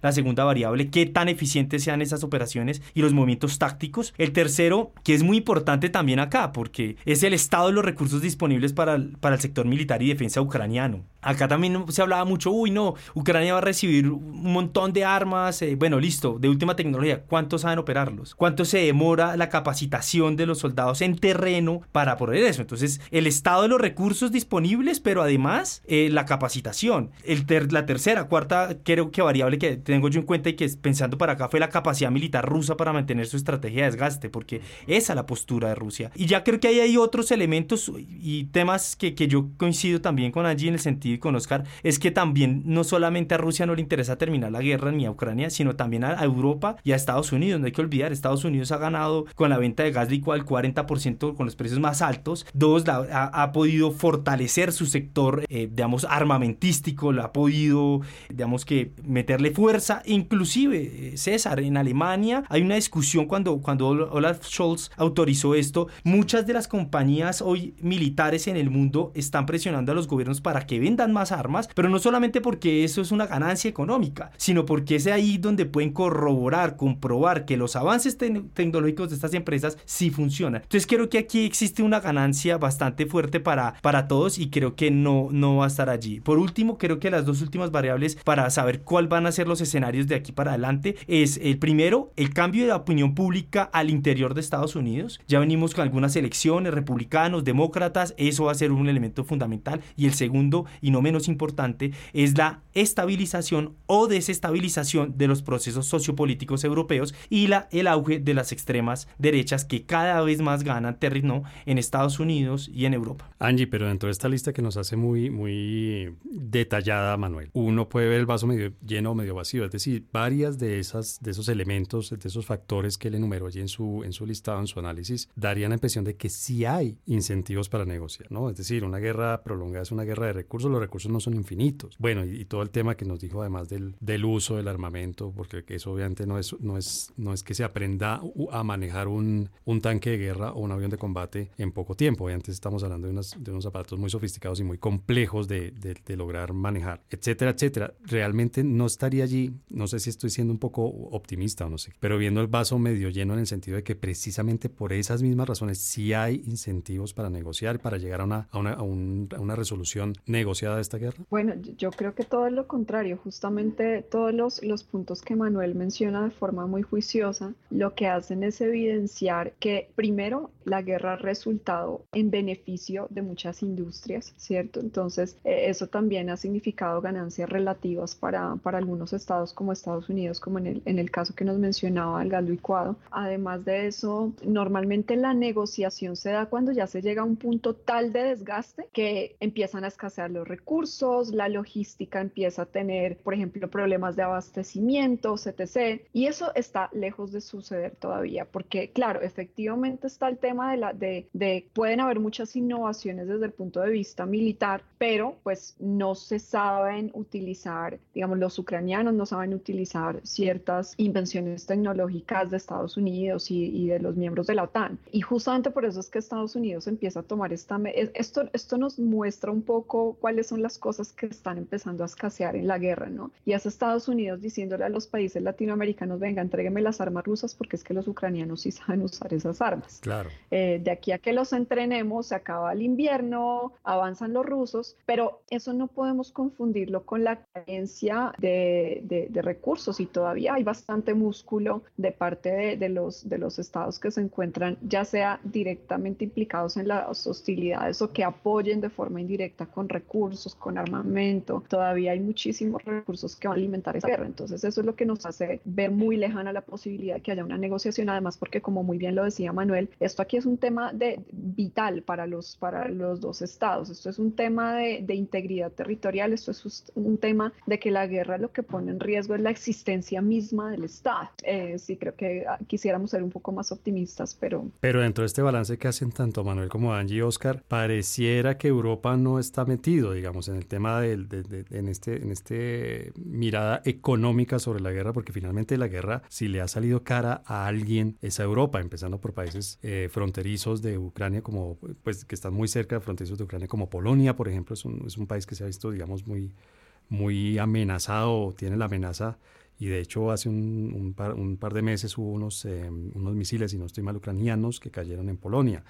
la segunda variable, qué tan eficientes sean esas operaciones y los movimientos tácticos. El tercero, que es muy importante también acá, porque es el estado de los recursos disponibles para para el sector militar y defensa ucraniano. Acá también se hablaba mucho, uy, no, Ucrania va a recibir un montón de armas, eh, bueno, listo, de última tecnología. ¿Cuántos saben operarlos? ¿Cuánto se demora la capacitación de los soldados en terreno para poder eso? Entonces, el estado de los recursos disponibles, pero además eh, la capacitación. El la tercera, cuarta, creo que variable que tengo yo en cuenta y que pensando para acá fue la capacidad militar rusa para mantener su estrategia de desgaste, porque esa es la postura de Rusia. Y ya creo que ahí hay otros elementos y temas que, que yo coincido también con allí en el sentido y con Oscar, es que también no solamente a Rusia no le interesa terminar la guerra ni a Ucrania, sino también a, Europa y a Estados Unidos. No hay que olvidar, Estados Unidos ha ganado con la venta de gas licuado el 40% con los precios más altos. Dos, ha, podido fortalecer su sector, eh, digamos, armamentístico, lo ha podido, digamos que, meterle inclusive, eh, César, en Alemania hay una discusión cuando, cuando Olaf Scholz autorizó esto, muchas de las compañías hoy militares en el mundo están presionando a los gobiernos para que vendan más armas, pero no solamente porque eso es una ganancia económica, sino porque es ahí donde pueden corroborar, comprobar que los avances tecnológicos de estas empresas sí funcionan. Entonces creo que aquí existe una ganancia bastante fuerte para, para todos y creo que no, no va a estar allí. Por último, creo que las dos últimas variables para saber cuál van a ser los escenarios de aquí para adelante es el primero, el cambio de opinión pública al interior de Estados Unidos. Ya venimos con algunas elecciones, republicanos, demócratas, eso va a ser un elemento fundamental. Y el segundo, y no menos importante, es la estabilización o desestabilización de los procesos sociopolíticos europeos y la, el auge de las extremas derechas que cada vez más ganan terreno en Estados Unidos y en Europa. Angie, pero dentro de esta lista que nos hace muy, muy detallada, Manuel, uno puede ver el vaso medio lleno o medio vacío, es decir, varias de, esas, de esos elementos, de esos factores que él enumeró allí en su, en su listado, en su análisis, darían la impresión de que sí hay incentivos para negociar, ¿no? Es decir, una guerra prolongada es una guerra de recursos, los recursos no son infinitos. Bueno, y, todo el tema que nos dijo además del, del uso del armamento, porque eso obviamente no es, no es, no es que se aprenda a manejar un, un tanque de guerra o un avión de combate en poco tiempo. Obviamente estamos hablando de, unos de unos aparatos muy sofisticados y muy complejos de, de, de lograr manejar, etcétera, etcétera. Realmente no estaría allí, no sé si estoy siendo un poco optimista o no sé, pero viendo el vaso medio lleno en el sentido de que precisamente por esas mismas razones sí hay incentivos para negociar, para llegar a una, a una, a una resolución negociada de esta guerra. Bueno, yo creo que todo lo contrario, justamente todos los, los puntos que Manuel menciona de forma muy juiciosa, lo que hacen es evidenciar que primero la guerra ha resultado en beneficio de muchas industrias, ¿cierto? Entonces, eh, eso también ha significado ganancias relativas para, para algunos estados como Estados Unidos, como en el, en el caso que nos mencionaba el gas licuado. Además de eso, normalmente la negociación se da cuando ya se llega a un punto tal de desgaste que empiezan a escasear los recursos, la logística empieza a tener, por ejemplo, problemas de abastecimiento, etc. Y eso está lejos de suceder todavía, porque claro, efectivamente está el tema de, la, de, de pueden haber muchas innovaciones desde el punto de vista militar, pero pues no se saben utilizar, digamos, los ucranianos no saben utilizar ciertas invenciones tecnológicas de Estados Unidos y, y de los miembros de la OTAN. Y justamente por eso es que Estados Unidos empieza a tomar esta... Esto, esto nos muestra un poco cuáles son las cosas que están empezando a escasear en la guerra, ¿no? Y es Estados Unidos diciéndole a los países latinoamericanos, venga, entrégueme las armas rusas porque es que los ucranianos sí saben usar esas armas. Claro. Eh, de aquí a que los entrenemos, se acaba el invierno, avanzan los rusos, pero eso no podemos confundirlo con la carencia de, de, recursos y todavía hay bastante músculo de parte de, los, de los estados que se encuentran ya sea directamente implicados en las hostilidades o que apoyen de forma indirecta con recursos, con armamento. Todavía hay muchísimos recursos que van a alimentar esa guerra. Entonces eso es lo que nos hace ver muy lejana la posibilidad de que haya una negociación, además porque como muy bien lo decía Manuel, esto aquí es un tema de, vital para los, para los dos estados. Esto es un tema de, de integridad territorial, esto es un tema de que la guerra lo que pone en riesgo es la existencia misma del Estado. Eh, sí, creo que ah, quisiéramos ser un poco más optimistas, pero... Pero dentro de este balance que hacen tanto Manuel como Angie y Oscar, pareciera que Europa no está metido, digamos, en el tema del, de, en, este, en este mirada económica sobre la guerra, porque finalmente la guerra, si le ha salido cara a alguien, es a Europa, empezando por países eh, fronterizos de Ucrania, como, pues, que están muy cerca de fronterizos de Ucrania, como Polonia, por ejemplo, es un, es un país que se ha visto, digamos, muy, muy amenazado, tiene la amenaza y de hecho hace un, par, de meses hubo unos, eh, unos misiles, y no estoy mal, ucranianos que cayeron en Polonia.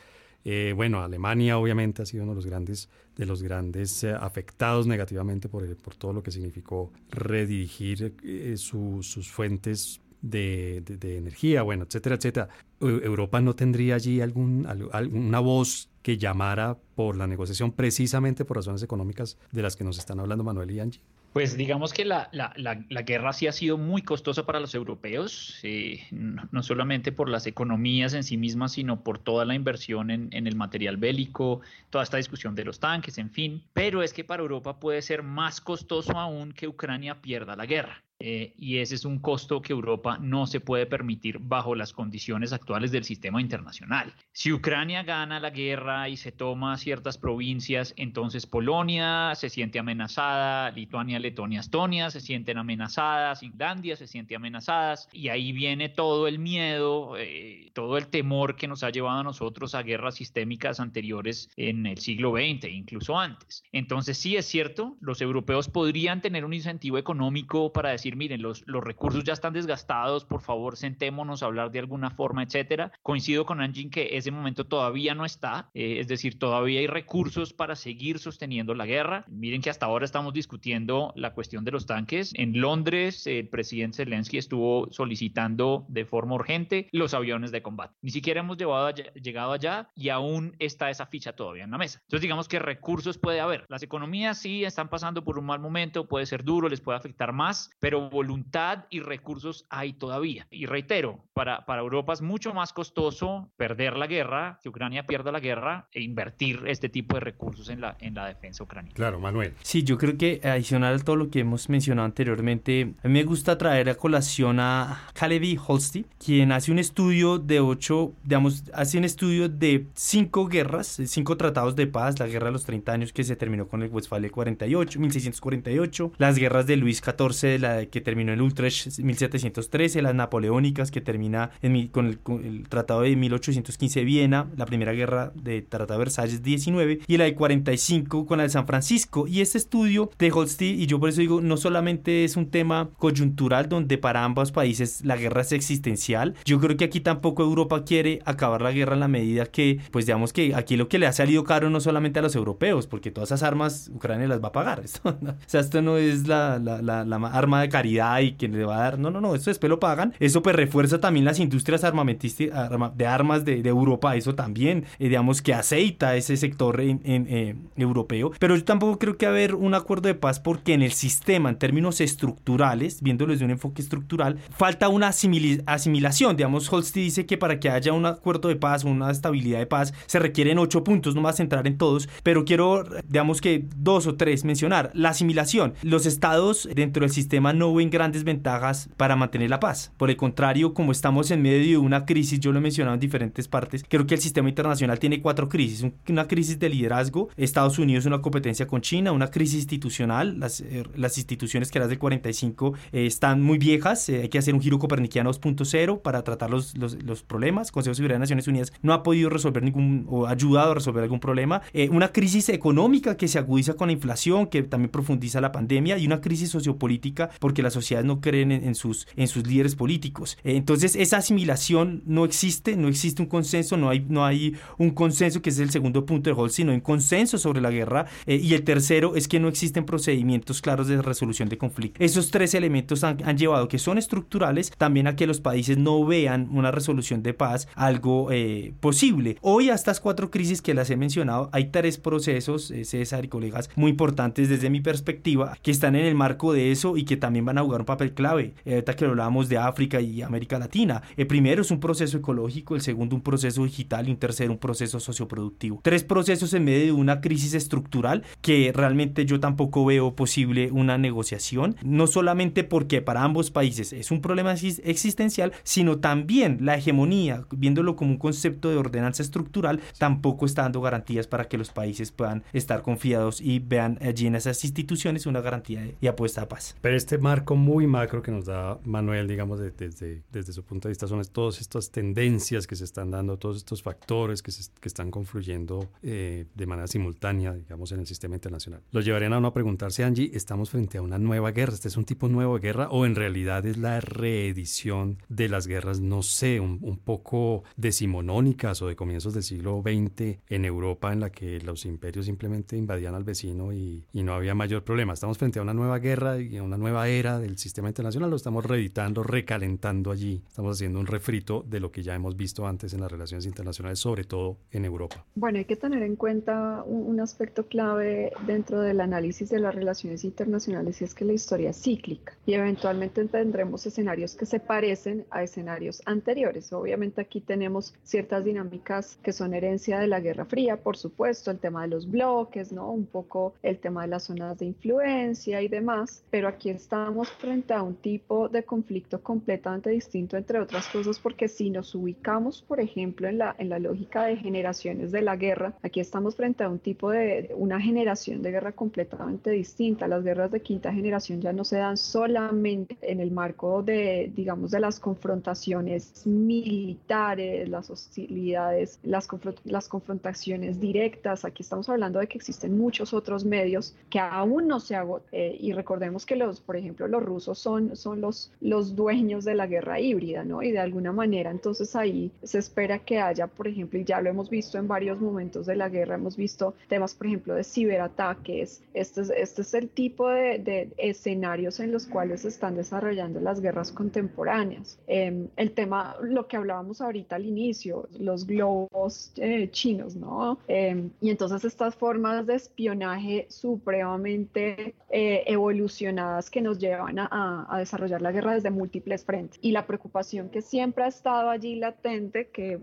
Eh, bueno, Alemania obviamente ha sido uno de los grandes, de los grandes eh, afectados negativamente por, por todo lo que significó redirigir eh, su, sus fuentes de, de, de, energía, bueno, etcétera, etcétera. Europa no tendría allí algún, alguna voz que llamara por la negociación precisamente por razones económicas de las que nos están hablando Manuel y Angie. Pues digamos que la, la, la, guerra sí ha sido muy costosa para los europeos, eh, no, no, solamente por las economías en sí mismas, sino por toda la inversión en, en, el material bélico, toda esta discusión de los tanques, en fin. Pero es que para Europa puede ser más costoso aún que Ucrania pierda la guerra. Eh, y ese es un costo que Europa no se puede permitir bajo las condiciones actuales del sistema internacional. Si Ucrania gana la guerra y se toma ciertas provincias, entonces Polonia se siente amenazada, Lituania, Letonia, Estonia se sienten amenazadas, Finlandia se siente amenazadas y ahí viene todo el miedo, eh, todo el temor que nos ha llevado a nosotros a guerras sistémicas anteriores en el siglo XX, incluso antes. Entonces sí es cierto, los europeos podrían tener un incentivo económico para decir, miren, los, los recursos ya están desgastados, por favor sentémonos a hablar de alguna forma, etcétera. Coincido con Angie que ese momento todavía no está, eh, es decir, todavía hay recursos para seguir sosteniendo la guerra. Miren que hasta ahora estamos discutiendo la cuestión de los tanques. En Londres, el presidente Zelensky estuvo solicitando de forma urgente los aviones de combate. Ni siquiera hemos llevado llegado allá y aún está esa ficha todavía en la mesa. Entonces, digamos que recursos puede haber. Las economías sí están pasando por un mal momento, puede ser duro, les puede afectar más, pero voluntad y recursos hay todavía. Y reitero, para, para Europa es mucho más costoso perder la guerra, que Ucrania pierda la guerra e invertir este tipo de recursos en la, en la defensa ucraniana. Claro, Manuel. Sí, yo creo que adicional a todo lo que hemos mencionado anteriormente, a mí me gusta traer a colación a Kalevi Holsti, quien hace un estudio de ocho, digamos, hace un estudio de cinco guerras, cinco tratados de paz, la guerra de los 30 años que se terminó con el Westfalia 48, 1648, las guerras de Luis XIV, la que terminó en Utrecht 1713, las napoleónicas que termina con, el, tratado de 1815 Viena, la primera guerra de Tratado de Versalles 19 y la de 45 con la de San Francisco. Y este estudio de Holsti, y yo por eso digo, no solamente es un tema coyuntural donde para ambos países la guerra es existencial, yo creo que aquí tampoco Europa quiere acabar la guerra en la medida que, pues digamos que aquí lo que le ha salido caro no solamente a los europeos, porque todas esas armas Ucrania las va a pagar. Esto, o sea, esto no es la, la, la, arma de caridad y que le va a dar, no, no, no, esto después lo pagan. Eso pues refuerza también las industrias armamentísticas de armas de, de Europa, eso también, eh, digamos que aceita ese sector en, eh, europeo. Pero yo tampoco creo que haber un acuerdo de paz porque en el sistema, en términos estructurales, viéndolo desde un enfoque estructural, falta una asimilación. Digamos, Holst dice que para que haya un acuerdo de paz, una estabilidad de paz, se requieren ocho puntos, no más centrar en todos, pero quiero, digamos que dos o tres mencionar. La asimilación. Los estados dentro del sistema no ven grandes ventajas para mantener la paz. Por el contrario, como estamos en medio de una crisis, yo lo he mencionado en diferentes partes, creo que el sistema internacional tiene cuatro crisis. Una crisis de liderazgo, Estados Unidos una competencia con China, una crisis institucional, las, eh, las instituciones que eran del 45 eh, están muy viejas, eh, hay que hacer un giro copernicano 2.0 para tratar los, los, los, problemas. Consejo de Seguridad de Naciones Unidas no ha podido resolver ningún o ayudado a resolver algún problema. una crisis económica que se agudiza con la inflación, que también profundiza la pandemia, y una crisis sociopolítica porque las sociedades no creen en, sus, en sus líderes políticos. entonces, esa asimilación no existe, no existe un consenso, no hay, no hay un consenso, que es el segundo punto de Holst, sino un consenso sobre la guerra. y el tercero es que no existen procedimientos claros de resolución de conflictos. Esos tres elementos han, han llevado, que son estructurales, también a que los países no vean una resolución de paz algo eh, posible. Hoy a estas cuatro crisis que las he mencionado, hay tres procesos, eh, César y colegas, muy importantes desde mi perspectiva, que están en el marco de eso y que también van a jugar un papel clave. Eh, ahorita que hablábamos de África y América Latina. El primero es un proceso ecológico, el segundo un proceso digital y un tercero un proceso socioproductivo. Tres procesos en medio de una crisis estructural que realmente yo tampoco veo posible una negociación, no solamente porque para ambos países es un problema existencial, sino también la hegemonía, viéndolo como un concepto de ordenanza estructural, tampoco está dando garantías para que los países puedan estar confiados y vean allí en esas instituciones una garantía y apuesta a paz. Pero este marco muy macro que nos da Manuel, digamos, desde, desde su punto de vista, son todas estas tendencias que se están dando, todos estos factores que, se, que están confluyendo eh, de manera simultánea, digamos, en el sistema internacional. Lo llevarían a uno a preguntarse, Angie, ¿estamos frente a una nueva guerra? ¿Este es un tipo nuevo de guerra o en realidad es la reedición de las guerras, no sé, un, un poco decimonónicas o de comienzos del siglo XX en Europa en la que los imperios simplemente invadían al vecino y, y no había mayor problema? ¿Estamos frente a una nueva guerra y a una nueva era del sistema internacional? ¿Lo estamos reeditando, recalentando allí? Estamos haciendo un refrito de lo que ya hemos visto antes en las relaciones internacionales, sobre todo en Europa. Bueno, hay que tener en cuenta un, un aspecto clave dentro del análisis de las relaciones internacionales y es que la historia es cíclica y eventualmente tendremos escenarios que se parecen a escenarios anteriores. Obviamente aquí tenemos ciertas dinámicas que son herencia de la Guerra Fría, por supuesto, el tema de los bloques, ¿no? Un poco el tema de las zonas de influencia y demás, pero aquí está estamos frente a un tipo de conflicto completamente distinto, entre otras cosas, porque si nos ubicamos, por ejemplo, en la, en la lógica de generaciones de la guerra, aquí estamos frente a un tipo de, una generación de guerra completamente distinta. Las guerras de quinta generación ya no se dan solamente en el marco de, digamos, de las confrontaciones militares, las hostilidades, las, las confrontaciones directas. Aquí estamos hablando de que existen muchos otros medios que aún no se agotan. Eh, y recordemos que los, por ejemplo, los rusos son, son los, los dueños de la guerra híbrida, ¿no? Y de alguna manera, entonces ahí se espera que haya, por ejemplo, y ya lo hemos visto en varios momentos de la guerra, hemos visto temas, por ejemplo, de ciberataques. Este es, este es el tipo de, de escenarios en los cuales se están desarrollando las guerras contemporáneas. Em, el tema, lo que hablábamos ahorita al inicio, los globos eh, chinos, ¿no? Em, y entonces estas formas de espionaje supremamente eh, evolucionadas que nos llevan a, a, desarrollar la guerra desde múltiples frentes. Y la preocupación que siempre ha estado allí latente, que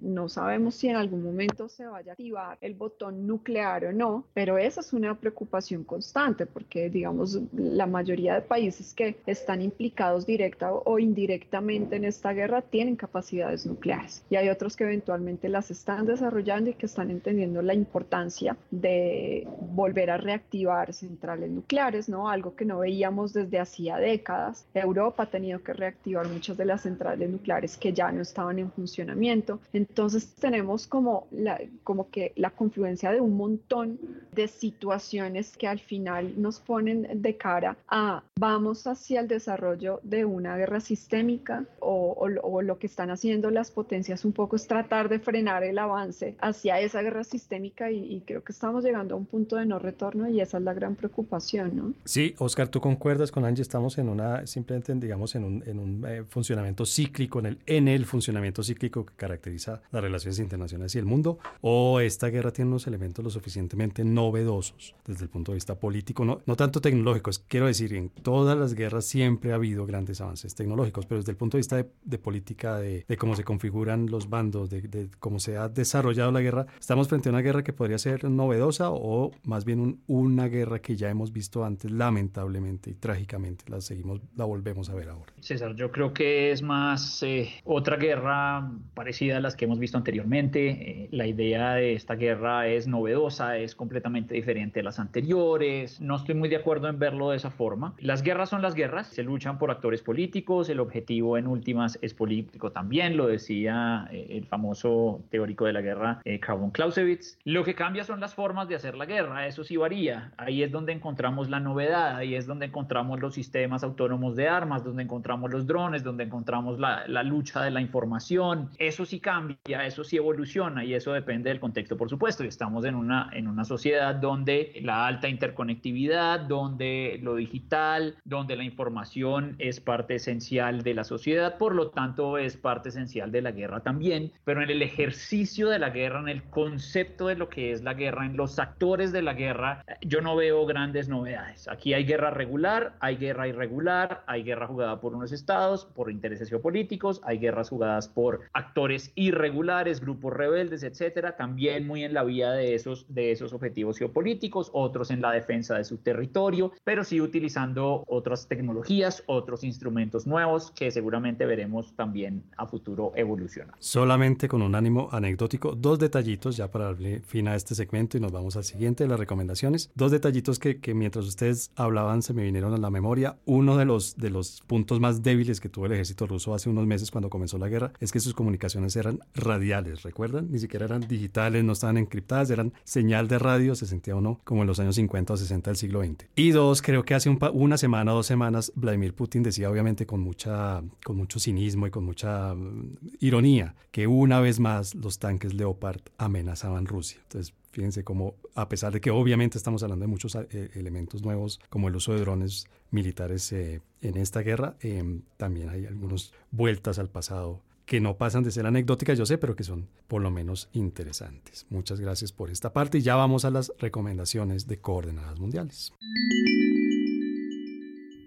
no sabemos si en algún momento se vaya a activar el botón nuclear o no, pero esa es una preocupación constante porque, digamos, la mayoría de países que están implicados directa o indirectamente en esta guerra tienen capacidades nucleares y hay otros que eventualmente las están desarrollando y que están entendiendo la importancia de volver a reactivar centrales nucleares, ¿no? Algo que no veíamos desde hacía décadas. Europa ha tenido que reactivar muchas de las centrales nucleares que ya no estaban en funcionamiento. Entonces tenemos como, la, como que la confluencia de un montón de situaciones que al final nos ponen de cara a vamos hacia el desarrollo de una guerra sistémica o, o, lo que están haciendo las potencias un poco es tratar de frenar el avance hacia esa guerra sistémica y, y creo que estamos llegando a un punto de no retorno y esa es la gran preocupación, ¿no? Sí, Oscar, tú concuerdas con Angie, estamos en una, simplemente digamos, en un, en un eh, funcionamiento cíclico, en el, en el funcionamiento cíclico que caracteriza las relaciones internacionales y el mundo, o esta guerra tiene unos elementos lo suficientemente novedosos desde el punto de vista político, no, no tanto tecnológicos, quiero decir, en todas las guerras siempre ha habido grandes avances tecnológicos, pero desde el punto de vista de, de política, de, de, cómo se configuran los bandos, de, de, cómo se ha desarrollado la guerra, estamos frente a una guerra que podría ser novedosa o más bien un, una guerra que ya hemos visto antes, lamentablemente y trágicamente, la seguimos, volvemos a ver ahora. César, yo creo que es más eh, otra guerra parecida a las que hemos visto anteriormente. Eh, la idea de esta guerra es novedosa, es completamente diferente a las anteriores. No estoy muy de acuerdo en verlo de esa forma. Las guerras son las guerras, se luchan por actores políticos, el objetivo en últimas es político también, lo decía eh, el famoso teórico de la guerra, eh, Karl Clausewitz. Lo que cambia son las formas de hacer la guerra, eso sí varía. Ahí es donde encontramos la novedad, ahí es donde encontramos los sistemas autónomos de armas, donde encontramos los drones, donde encontramos la, la lucha de la información. Eso sí cambia, eso sí evoluciona y eso depende del contexto, por supuesto. Y estamos en una, en una sociedad donde la alta interconectividad, donde lo digital, donde la información es parte esencial de la sociedad, por lo tanto es parte esencial de la guerra también, pero en el ejercicio de la guerra, en el concepto de lo que es la guerra, en los actores de la guerra, yo no veo grandes novedades. Aquí hay guerra regular, hay guerra irregular, hay guerra jugada por unos estados, por intereses geopolíticos, hay guerras jugadas por actores irregulares, grupos rebeldes, etcétera, también muy en la vía de esos, de esos objetivos geopolíticos, otros en la defensa de su territorio, pero sí utilizando otras tecnologías, otros instrumentos nuevos que seguramente veremos también a futuro evolucionar. Solamente con un ánimo anecdótico, dos detallitos ya para darle fin a este segmento y nos vamos al siguiente de las recomendaciones. Dos detallitos que, que mientras ustedes hablaban se me vinieron a la memoria. Uno de los, de los puntos más débiles que tuvo el ejército ruso hace unos meses cuando comenzó la guerra es que sus comunicaciones eran radiales, ¿recuerdan? Ni siquiera eran digitales, no estaban encriptadas, eran señal de radio, se sentía uno como en los años 50 o 60 del siglo XX. Y dos, creo que hace un una semana o dos semanas Vladimir Putin decía obviamente con, mucha, con mucho cinismo y con mucha mm, ironía que una vez más los tanques Leopard amenazaban Rusia. Entonces, fíjense cómo, a pesar de que obviamente estamos hablando de muchos eh, elementos nuevos, como el uso de drones militares eh, en esta guerra, eh, también hay algunas vueltas al pasado que no pasan de ser anecdóticas, yo sé, pero que son por lo menos interesantes. Muchas gracias por esta parte y ya vamos a las recomendaciones de coordenadas mundiales.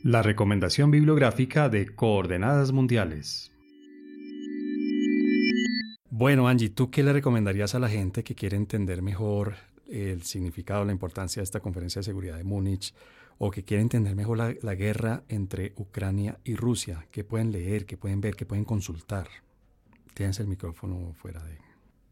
La recomendación bibliográfica de coordenadas mundiales. Bueno, Angie, ¿tú qué le recomendarías a la gente que quiere entender mejor el significado, la importancia de esta conferencia de seguridad de Múnich o que quiere entender mejor la, guerra entre Ucrania y Rusia? ¿Qué pueden leer, qué pueden ver, qué pueden consultar? Tienes el micrófono fuera de...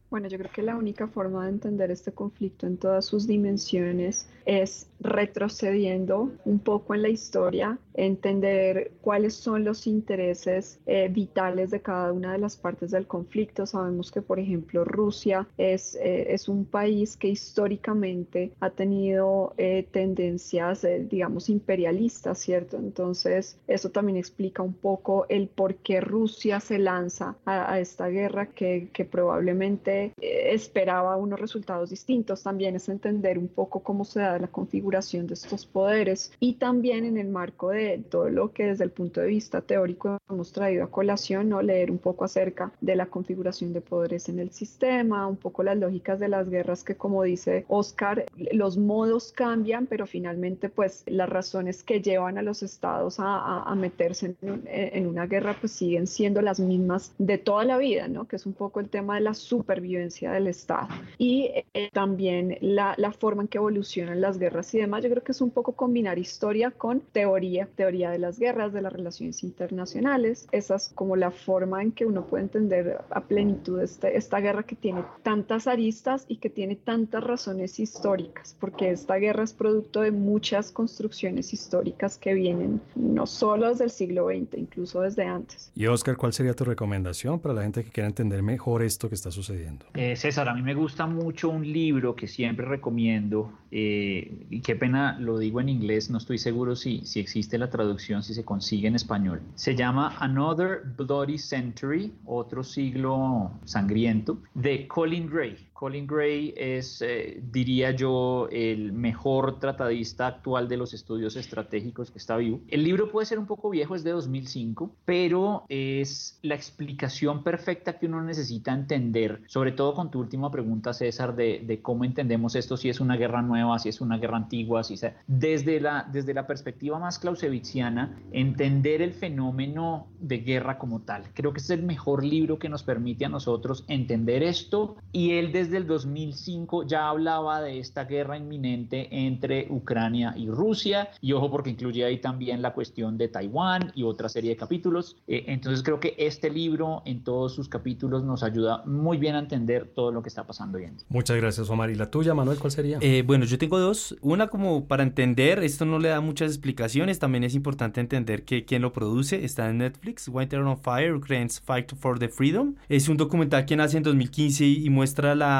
Bueno, yo creo que la única forma de entender este conflicto en todas sus dimensiones es retrocediendo un poco en la historia, entender cuáles son los intereses eh, vitales de cada una de las partes del conflicto. Sabemos que, por ejemplo, Rusia es, eh, es un país que históricamente ha tenido eh, tendencias, digamos, imperialistas, ¿cierto? Entonces, eso también explica un poco el por qué Rusia se lanza a, a esta guerra que, que probablemente eh, esperaba unos resultados distintos. También es entender un poco cómo se da la configuración de estos poderes y también en el marco de todo lo que desde el punto de vista teórico hemos traído a colación, ¿no? leer un poco acerca de la configuración de poderes en el sistema, un poco las lógicas de las guerras que como dice Oscar, los modos cambian, pero finalmente pues las razones que llevan a los estados a, a, meterse en, en, una guerra pues siguen siendo las mismas de toda la vida, ¿no? que es un poco el tema de la supervivencia del Estado y eh, también la, la, forma en que evolucionan las guerras y demás. Yo creo que es un poco combinar historia con teoría, teoría de las guerras, de las relaciones internacionales. Esa es como la forma en que uno puede entender a plenitud este, esta guerra que tiene tantas aristas y que tiene tantas razones históricas, porque esta guerra es producto de muchas construcciones históricas que vienen no solo desde el siglo XX, incluso desde antes. Y Oscar, ¿cuál sería tu recomendación para la gente que quiera entender mejor esto que está sucediendo? Eh, César, a mí me gusta mucho un libro que siempre recomiendo, eh, y qué pena lo digo en inglés, no estoy seguro si, si existe la traducción, si se consigue en español. Se llama Another Bloody Century, otro siglo sangriento, de Colin Gray. Colin Gray es, eh, diría yo, el mejor tratadista actual de los estudios estratégicos que está vivo. El libro puede ser un poco viejo, es de 2005, pero es la explicación perfecta que uno necesita entender, sobre todo con tu última pregunta, César, de, cómo entendemos esto, si es una guerra nueva, si es una guerra antigua, si desde, la, desde la perspectiva más clausewitziana, entender el fenómeno de guerra como tal. Creo que es el mejor libro que nos permite a nosotros entender esto y él desde del 2005 ya hablaba de esta guerra inminente entre Ucrania y Rusia, y ojo porque incluye ahí también la cuestión de Taiwán y otra serie de capítulos. Eh, entonces creo que este libro en todos sus capítulos nos ayuda muy bien a entender todo lo que está pasando hoy en día. Muchas gracias, Omar. ¿Y la tuya, Manuel, cuál sería? Eh, bueno, yo tengo dos. Una como para entender, esto no le da muchas explicaciones, también es importante entender que quién lo produce, está en Netflix, Winter on Fire, Ukraine's Fight for the Freedom. Es un documental que nace en 2015 y muestra la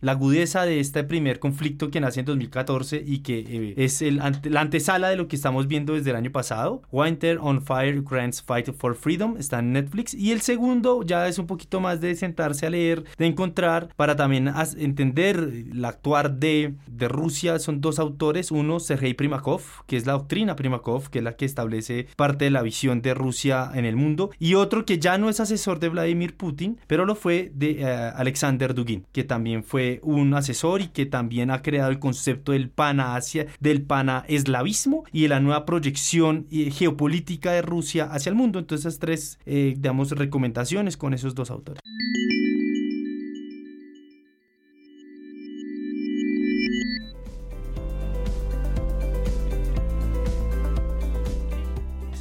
la, agudeza de este primer conflicto que nace en 2014 y que eh, es el, la antesala de lo que estamos viendo desde el año pasado. Winter on Fire, Ukraine's Fight for Freedom está en Netflix. Y el segundo ya es un poquito más de sentarse a leer, de encontrar, para también entender el actuar de, de Rusia. Son dos autores. Uno, Sergei Primakov, que es la doctrina Primakov, que es la que establece parte de la visión de Rusia en el mundo. Y otro que ya no es asesor de Vladimir Putin, pero lo fue de eh, Alexander Dugin, que también también fue un asesor y que también ha creado el concepto del pana-Asia, del pana-eslavismo y de la nueva proyección eh, geopolítica de Rusia hacia el mundo. Entonces, esas tres, eh, digamos, recomendaciones con esos dos autores.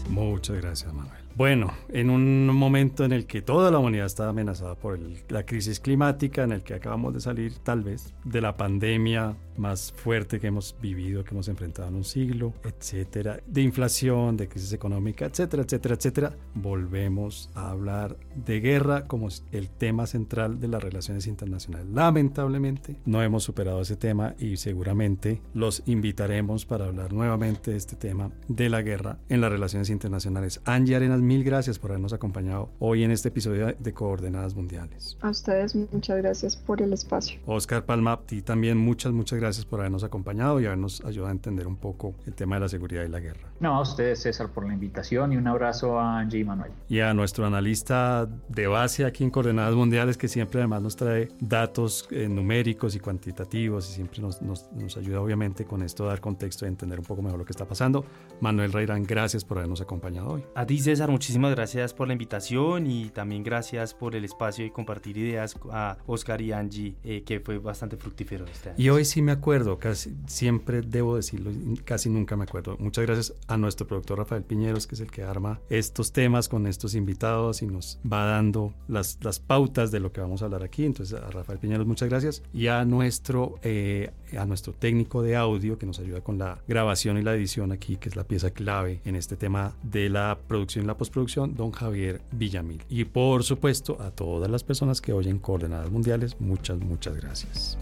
Muchas gracias, Manuel. Bueno, en un momento en el que toda la humanidad está amenazada por la crisis climática, en el que acabamos de salir tal vez de la pandemia más fuerte que hemos vivido, que hemos enfrentado en un siglo, etcétera, de inflación, de crisis económica, etcétera, etcétera, etcétera, volvemos a hablar de guerra como el tema central de las relaciones internacionales. Lamentablemente no hemos superado ese tema y seguramente los invitaremos para hablar nuevamente de este tema de la guerra en las relaciones internacionales. Angie Arenas, mil gracias por habernos acompañado hoy en este episodio de Coordenadas Mundiales. A ustedes muchas gracias por el espacio. Oscar Palma, a ti también muchas, muchas gracias por habernos acompañado y habernos ayudado a entender un poco el tema de la seguridad y la guerra. No, a ustedes César por la invitación y un abrazo a Angie y Manuel. Y a nuestro analista de base aquí en Coordenadas Mundiales que siempre además nos trae datos eh, numéricos y cuantitativos y siempre nos, nos, nos ayuda obviamente con esto a dar contexto y entender un poco mejor lo que está pasando. Manuel Reirán, gracias por habernos acompañado hoy. A ti César, muchísimas gracias por la invitación y también gracias por el espacio y compartir ideas a Oscar y Angie, eh, que fue bastante fructífero este año. Y hoy sí me acuerdo, casi siempre debo decirlo, casi nunca me acuerdo. Muchas gracias a nuestro productor Rafael Piñeros, que es el que arma estos temas con estos invitados y nos va dando las, las pautas de lo que vamos a hablar aquí. Entonces, a Rafael Piñeros, muchas gracias. Y a nuestro, eh, a nuestro técnico de audio que nos ayuda con la grabación y la edición aquí, que es la pieza clave en este tema de la producción y la postproducción, don Javier Villamil. Y por supuesto, a todas las personas que oyen Coordenadas Mundiales, muchas, muchas gracias.